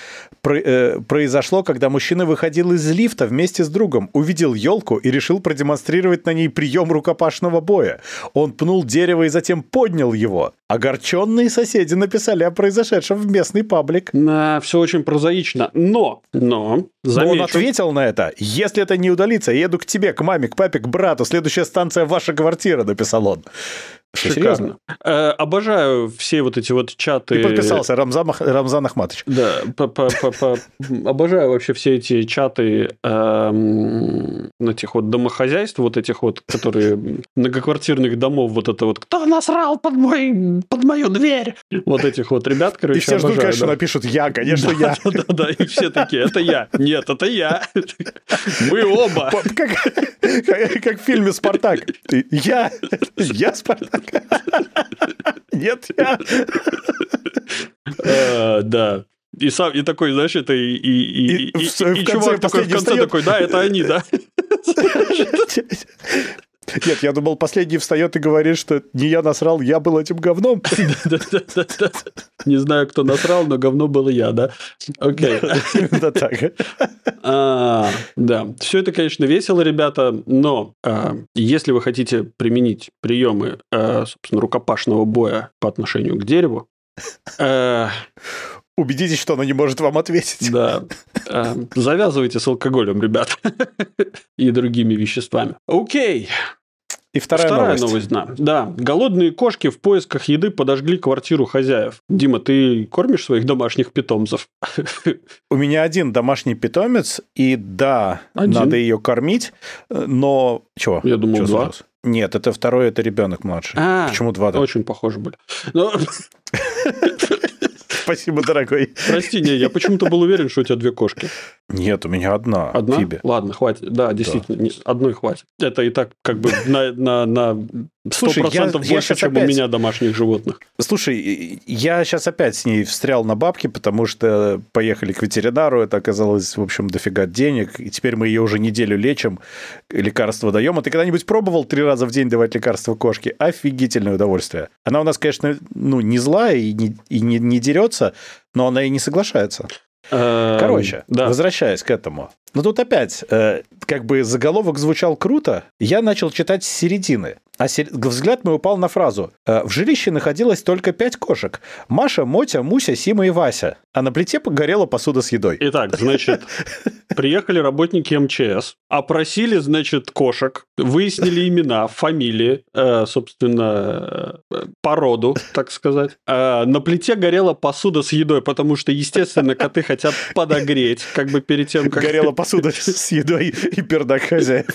э, произошло, когда мужчина выходил из лифта вместе с другом, увидел елку и решил продемонстрировать на ней прием рукопашного боя. Он пнул дерево и затем поднял его. Огорченные соседи написали о произошедшем в местный паблик. На все очень прозаично. Но, но, замечу... но он ответил на это. Если это не удалится, я еду к тебе, к маме, к папе, к брату. Следующая станция ваша квартира, написал он. Шикарно. Э, обожаю все вот эти вот чаты. Ты подписался, Рамзан, Рамзан Ахматович. Да, обожаю вообще все эти чаты эм, этих вот домохозяйств, вот этих вот, которые многоквартирных домов, вот это вот, кто насрал под, мой, под мою дверь? Вот этих вот ребят, короче, И все ждут, конечно, напишут я, конечно, я. [laughs] Да, да, и все такие, это я. Нет, это я. Мы оба. [laughs] Как в фильме «Спартак». Я, я Спартак. [laughs] Нет, я. Э, да. И сам, и такой, знаешь, это и, и, и, и, и чувак такой в конце такой, да, это они, да. [laughs] Нет, я думал, последний встает и говорит, что не я насрал, я был этим говном. [laughs] Не знаю, кто насрал, но говно был я, да? Окей. Именно так. А, да, все это, конечно, весело, ребята, но а, если вы хотите применить приемы, а, собственно, рукопашного боя по отношению к дереву, Убедитесь, что оно не может вам ответить. Да. Завязывайте с алкоголем, ребят. И другими веществами. Окей. И вторая, вторая новость. новость, да. Да, голодные кошки в поисках еды подожгли квартиру хозяев. Дима, ты кормишь своих домашних питомцев? У меня один домашний питомец, и да, один? надо ее кормить, но... Чего? Я думал, Чего два. Нет, это второй, это ребенок младший. А, Почему два? Очень похожи были. Но... [laughs] Спасибо, дорогой. Прости, не, я почему-то был уверен, что у тебя две кошки. Нет, у меня одна. Одна? Фиби. Ладно, хватит. Да, действительно, не- одной хватит. Это и так как бы на, на, на 100% Слушай, я- я больше, щас чем опять- у меня домашних животных. Слушай, я сейчас опять с ней встрял на бабки, потому что поехали к ветеринару, это оказалось, в общем, дофига денег, и теперь мы ее уже неделю лечим, лекарства даем. А ты когда-нибудь пробовал три раза в день давать лекарства кошке? Офигительное удовольствие. Она у нас, конечно, ну, не злая и не, и не, не дерется, но она и не соглашается. Эм, Короче, да. возвращаясь к этому. Но тут опять, э, как бы заголовок звучал круто, я начал читать с середины. А сер- взгляд мой упал на фразу. Э, В жилище находилось только пять кошек. Маша, Мотя, Муся, Сима и Вася. А на плите погорела посуда с едой. Итак, значит, приехали работники МЧС, опросили, значит, кошек, выяснили имена, фамилии, э, собственно, э, породу, так сказать. Э, на плите горела посуда с едой, потому что, естественно, коты хотят подогреть, как бы перед тем, как... Горела посуда [laughs] с едой и пердак хозяев.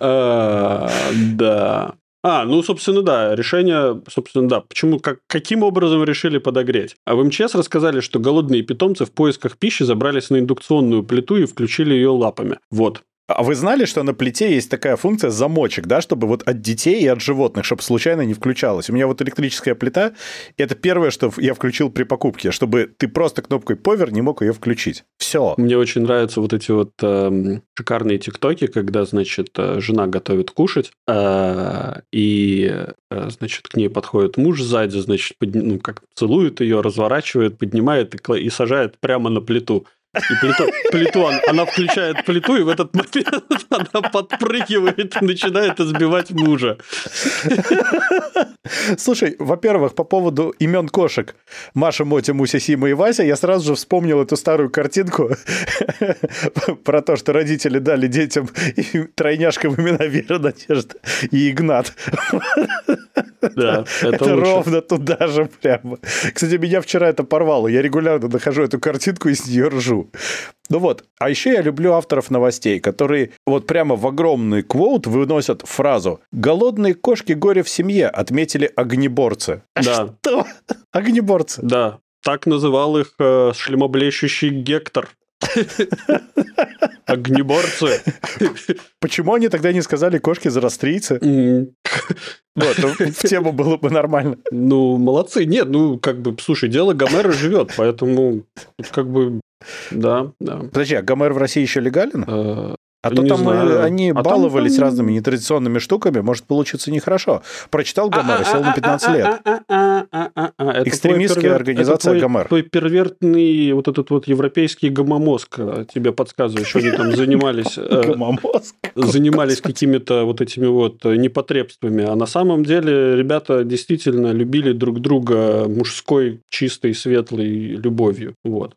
Э, Да. А, ну, собственно, да, решение, собственно, да. Почему, как, каким образом решили подогреть? А в МЧС рассказали, что голодные питомцы в поисках пищи забрались на индукционную плиту и включили ее лапами. Вот. А вы знали, что на плите есть такая функция замочек, да, чтобы вот от детей и от животных, чтобы случайно не включалось? У меня вот электрическая плита, и это первое, что я включил при покупке, чтобы ты просто кнопкой повер не мог ее включить. Все. Мне очень нравятся вот эти вот эм, шикарные тиктоки, когда, значит, э, жена готовит кушать, э, и, э, значит, к ней подходит муж сзади, значит, подни- ну, как целует ее, разворачивает, поднимает и, и сажает прямо на плиту. И плиту, плиту он- она включает плиту, и в этот момент [laughs] она подпрыгивает и начинает избивать мужа. Слушай, во-первых, по поводу имен кошек Маша, Мотя, Муся, Сима и Вася, я сразу же вспомнил эту старую картинку [laughs] про то, что родители дали детям тройняшкам имена Вера, Надежда и Игнат. Да, это, Это, ровно туда же прямо. Кстати, меня вчера это порвало. Я регулярно нахожу эту картинку и с нее ржу. Ну вот. А еще я люблю авторов новостей, которые вот прямо в огромный квоут выносят фразу «Голодные кошки горе в семье», отметили огнеборцы. Да, [laughs] Что? Огнеборцы. да. Так называл их э, шлемоблещущий Гектор. [laughs] Огнеборцы. Почему они тогда не сказали кошки зарастрийцы? Вот, ну, в тему было бы нормально. Ну, молодцы. Нет, ну, как бы, слушай, дело Гомера живет, поэтому, как бы, да, да. Подожди, а Гомер в России еще легален? Э, А то там э, знаю. они А баловались там- разными нетрадиционными штуками, может получиться нехорошо. Прочитал Гомера, сел на 15 лет. Экстремистская организация Гомер. Твой первертный вот этот вот европейский гомомозг э, тебе подсказывает, что они там [laughs] занимались... Гомомозг. занимались какими-то вот этими вот непотребствами. А на самом деле ребята действительно любили друг друга мужской, чистой, светлой любовью. Вот.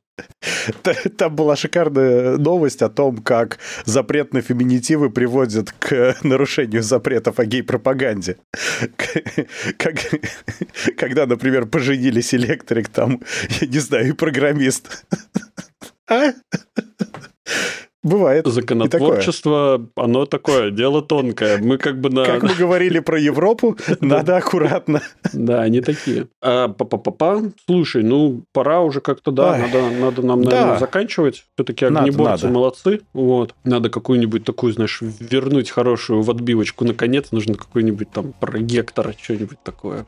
Там была шикарная новость о том, как запрет на феминитивы приводит к нарушению запретов о гей-пропаганде. Как, когда, например, поженились электрик, там, я не знаю, и программист. А? Бывает. Законотворчество, оно такое, дело тонкое. Мы как бы на... Как мы говорили про Европу, [laughs] надо аккуратно. Да, они такие. А, па-па-па-па. Слушай, ну, пора уже как-то, да, надо, надо нам, наверное, заканчивать. Все-таки огнеборцы молодцы. Вот. Надо какую-нибудь такую, знаешь, вернуть хорошую в отбивочку. Наконец, нужно какой-нибудь там про Гектора, что-нибудь такое.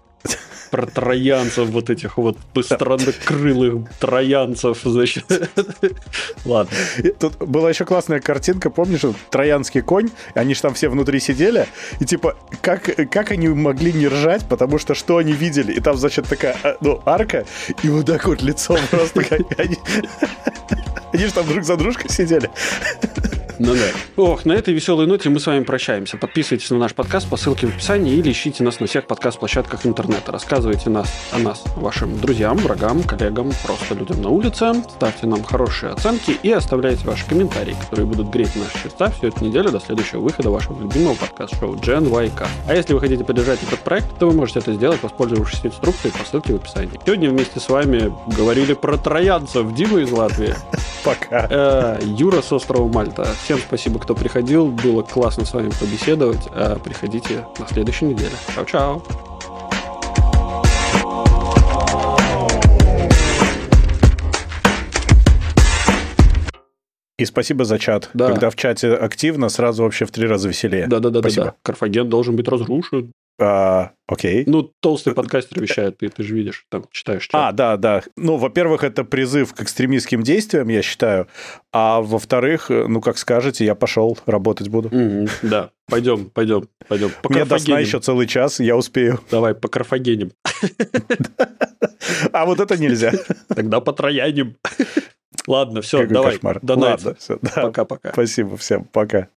Про троянцев, вот этих вот быстронокрылых троянцев, значит. Ладно. Тут была еще классная картинка, помнишь, троянский конь, они же там все внутри сидели, и типа, как, как они могли не ржать, потому что что они видели? И там, значит, такая, а, ну, арка, и вот так вот лицом [laughs] просто, как они... Они же там друг за дружкой сидели. Ну да. Ох, на этой веселой ноте мы с вами прощаемся. Подписывайтесь на наш подкаст по ссылке в описании или ищите нас на всех подкаст-площадках интернета. Рассказывайте нас, о нас вашим друзьям, врагам, коллегам, просто людям на улице. Ставьте нам хорошие оценки и оставляйте ваши комментарии, которые будут греть наши сердца всю эту неделю до следующего выхода вашего любимого подкаст-шоу Gen YK. А если вы хотите поддержать этот проект, то вы можете это сделать, воспользовавшись инструкцией по ссылке в описании. Сегодня вместе с вами говорили про троянцев Дима из Латвии, Пока. э, Юра с острова Мальта. Всем спасибо, кто приходил. Было классно с вами побеседовать. А приходите на следующей неделе. Чао-чао. И спасибо за чат. Да. Когда в чате активно, сразу вообще в три раза веселее. Да-да-да. Спасибо. да. Карфаген должен быть разрушен. А, окей. Ну, толстый подкастер вещает, ты, ты же видишь, там читаешь чат. А, да, да. Ну, во-первых, это призыв к экстремистским действиям, я считаю. А во-вторых, ну, как скажете, я пошел, работать буду. Да, пойдем, пойдем, пойдем. По Мне до сна еще целый час, я успею. Давай, по карфагеням. [laughs] А вот это нельзя. Тогда по трояням. [laughs] Ладно, все, Какой давай. кошмар. До найта. Ладно, все, да. Пока-пока. Спасибо всем, пока.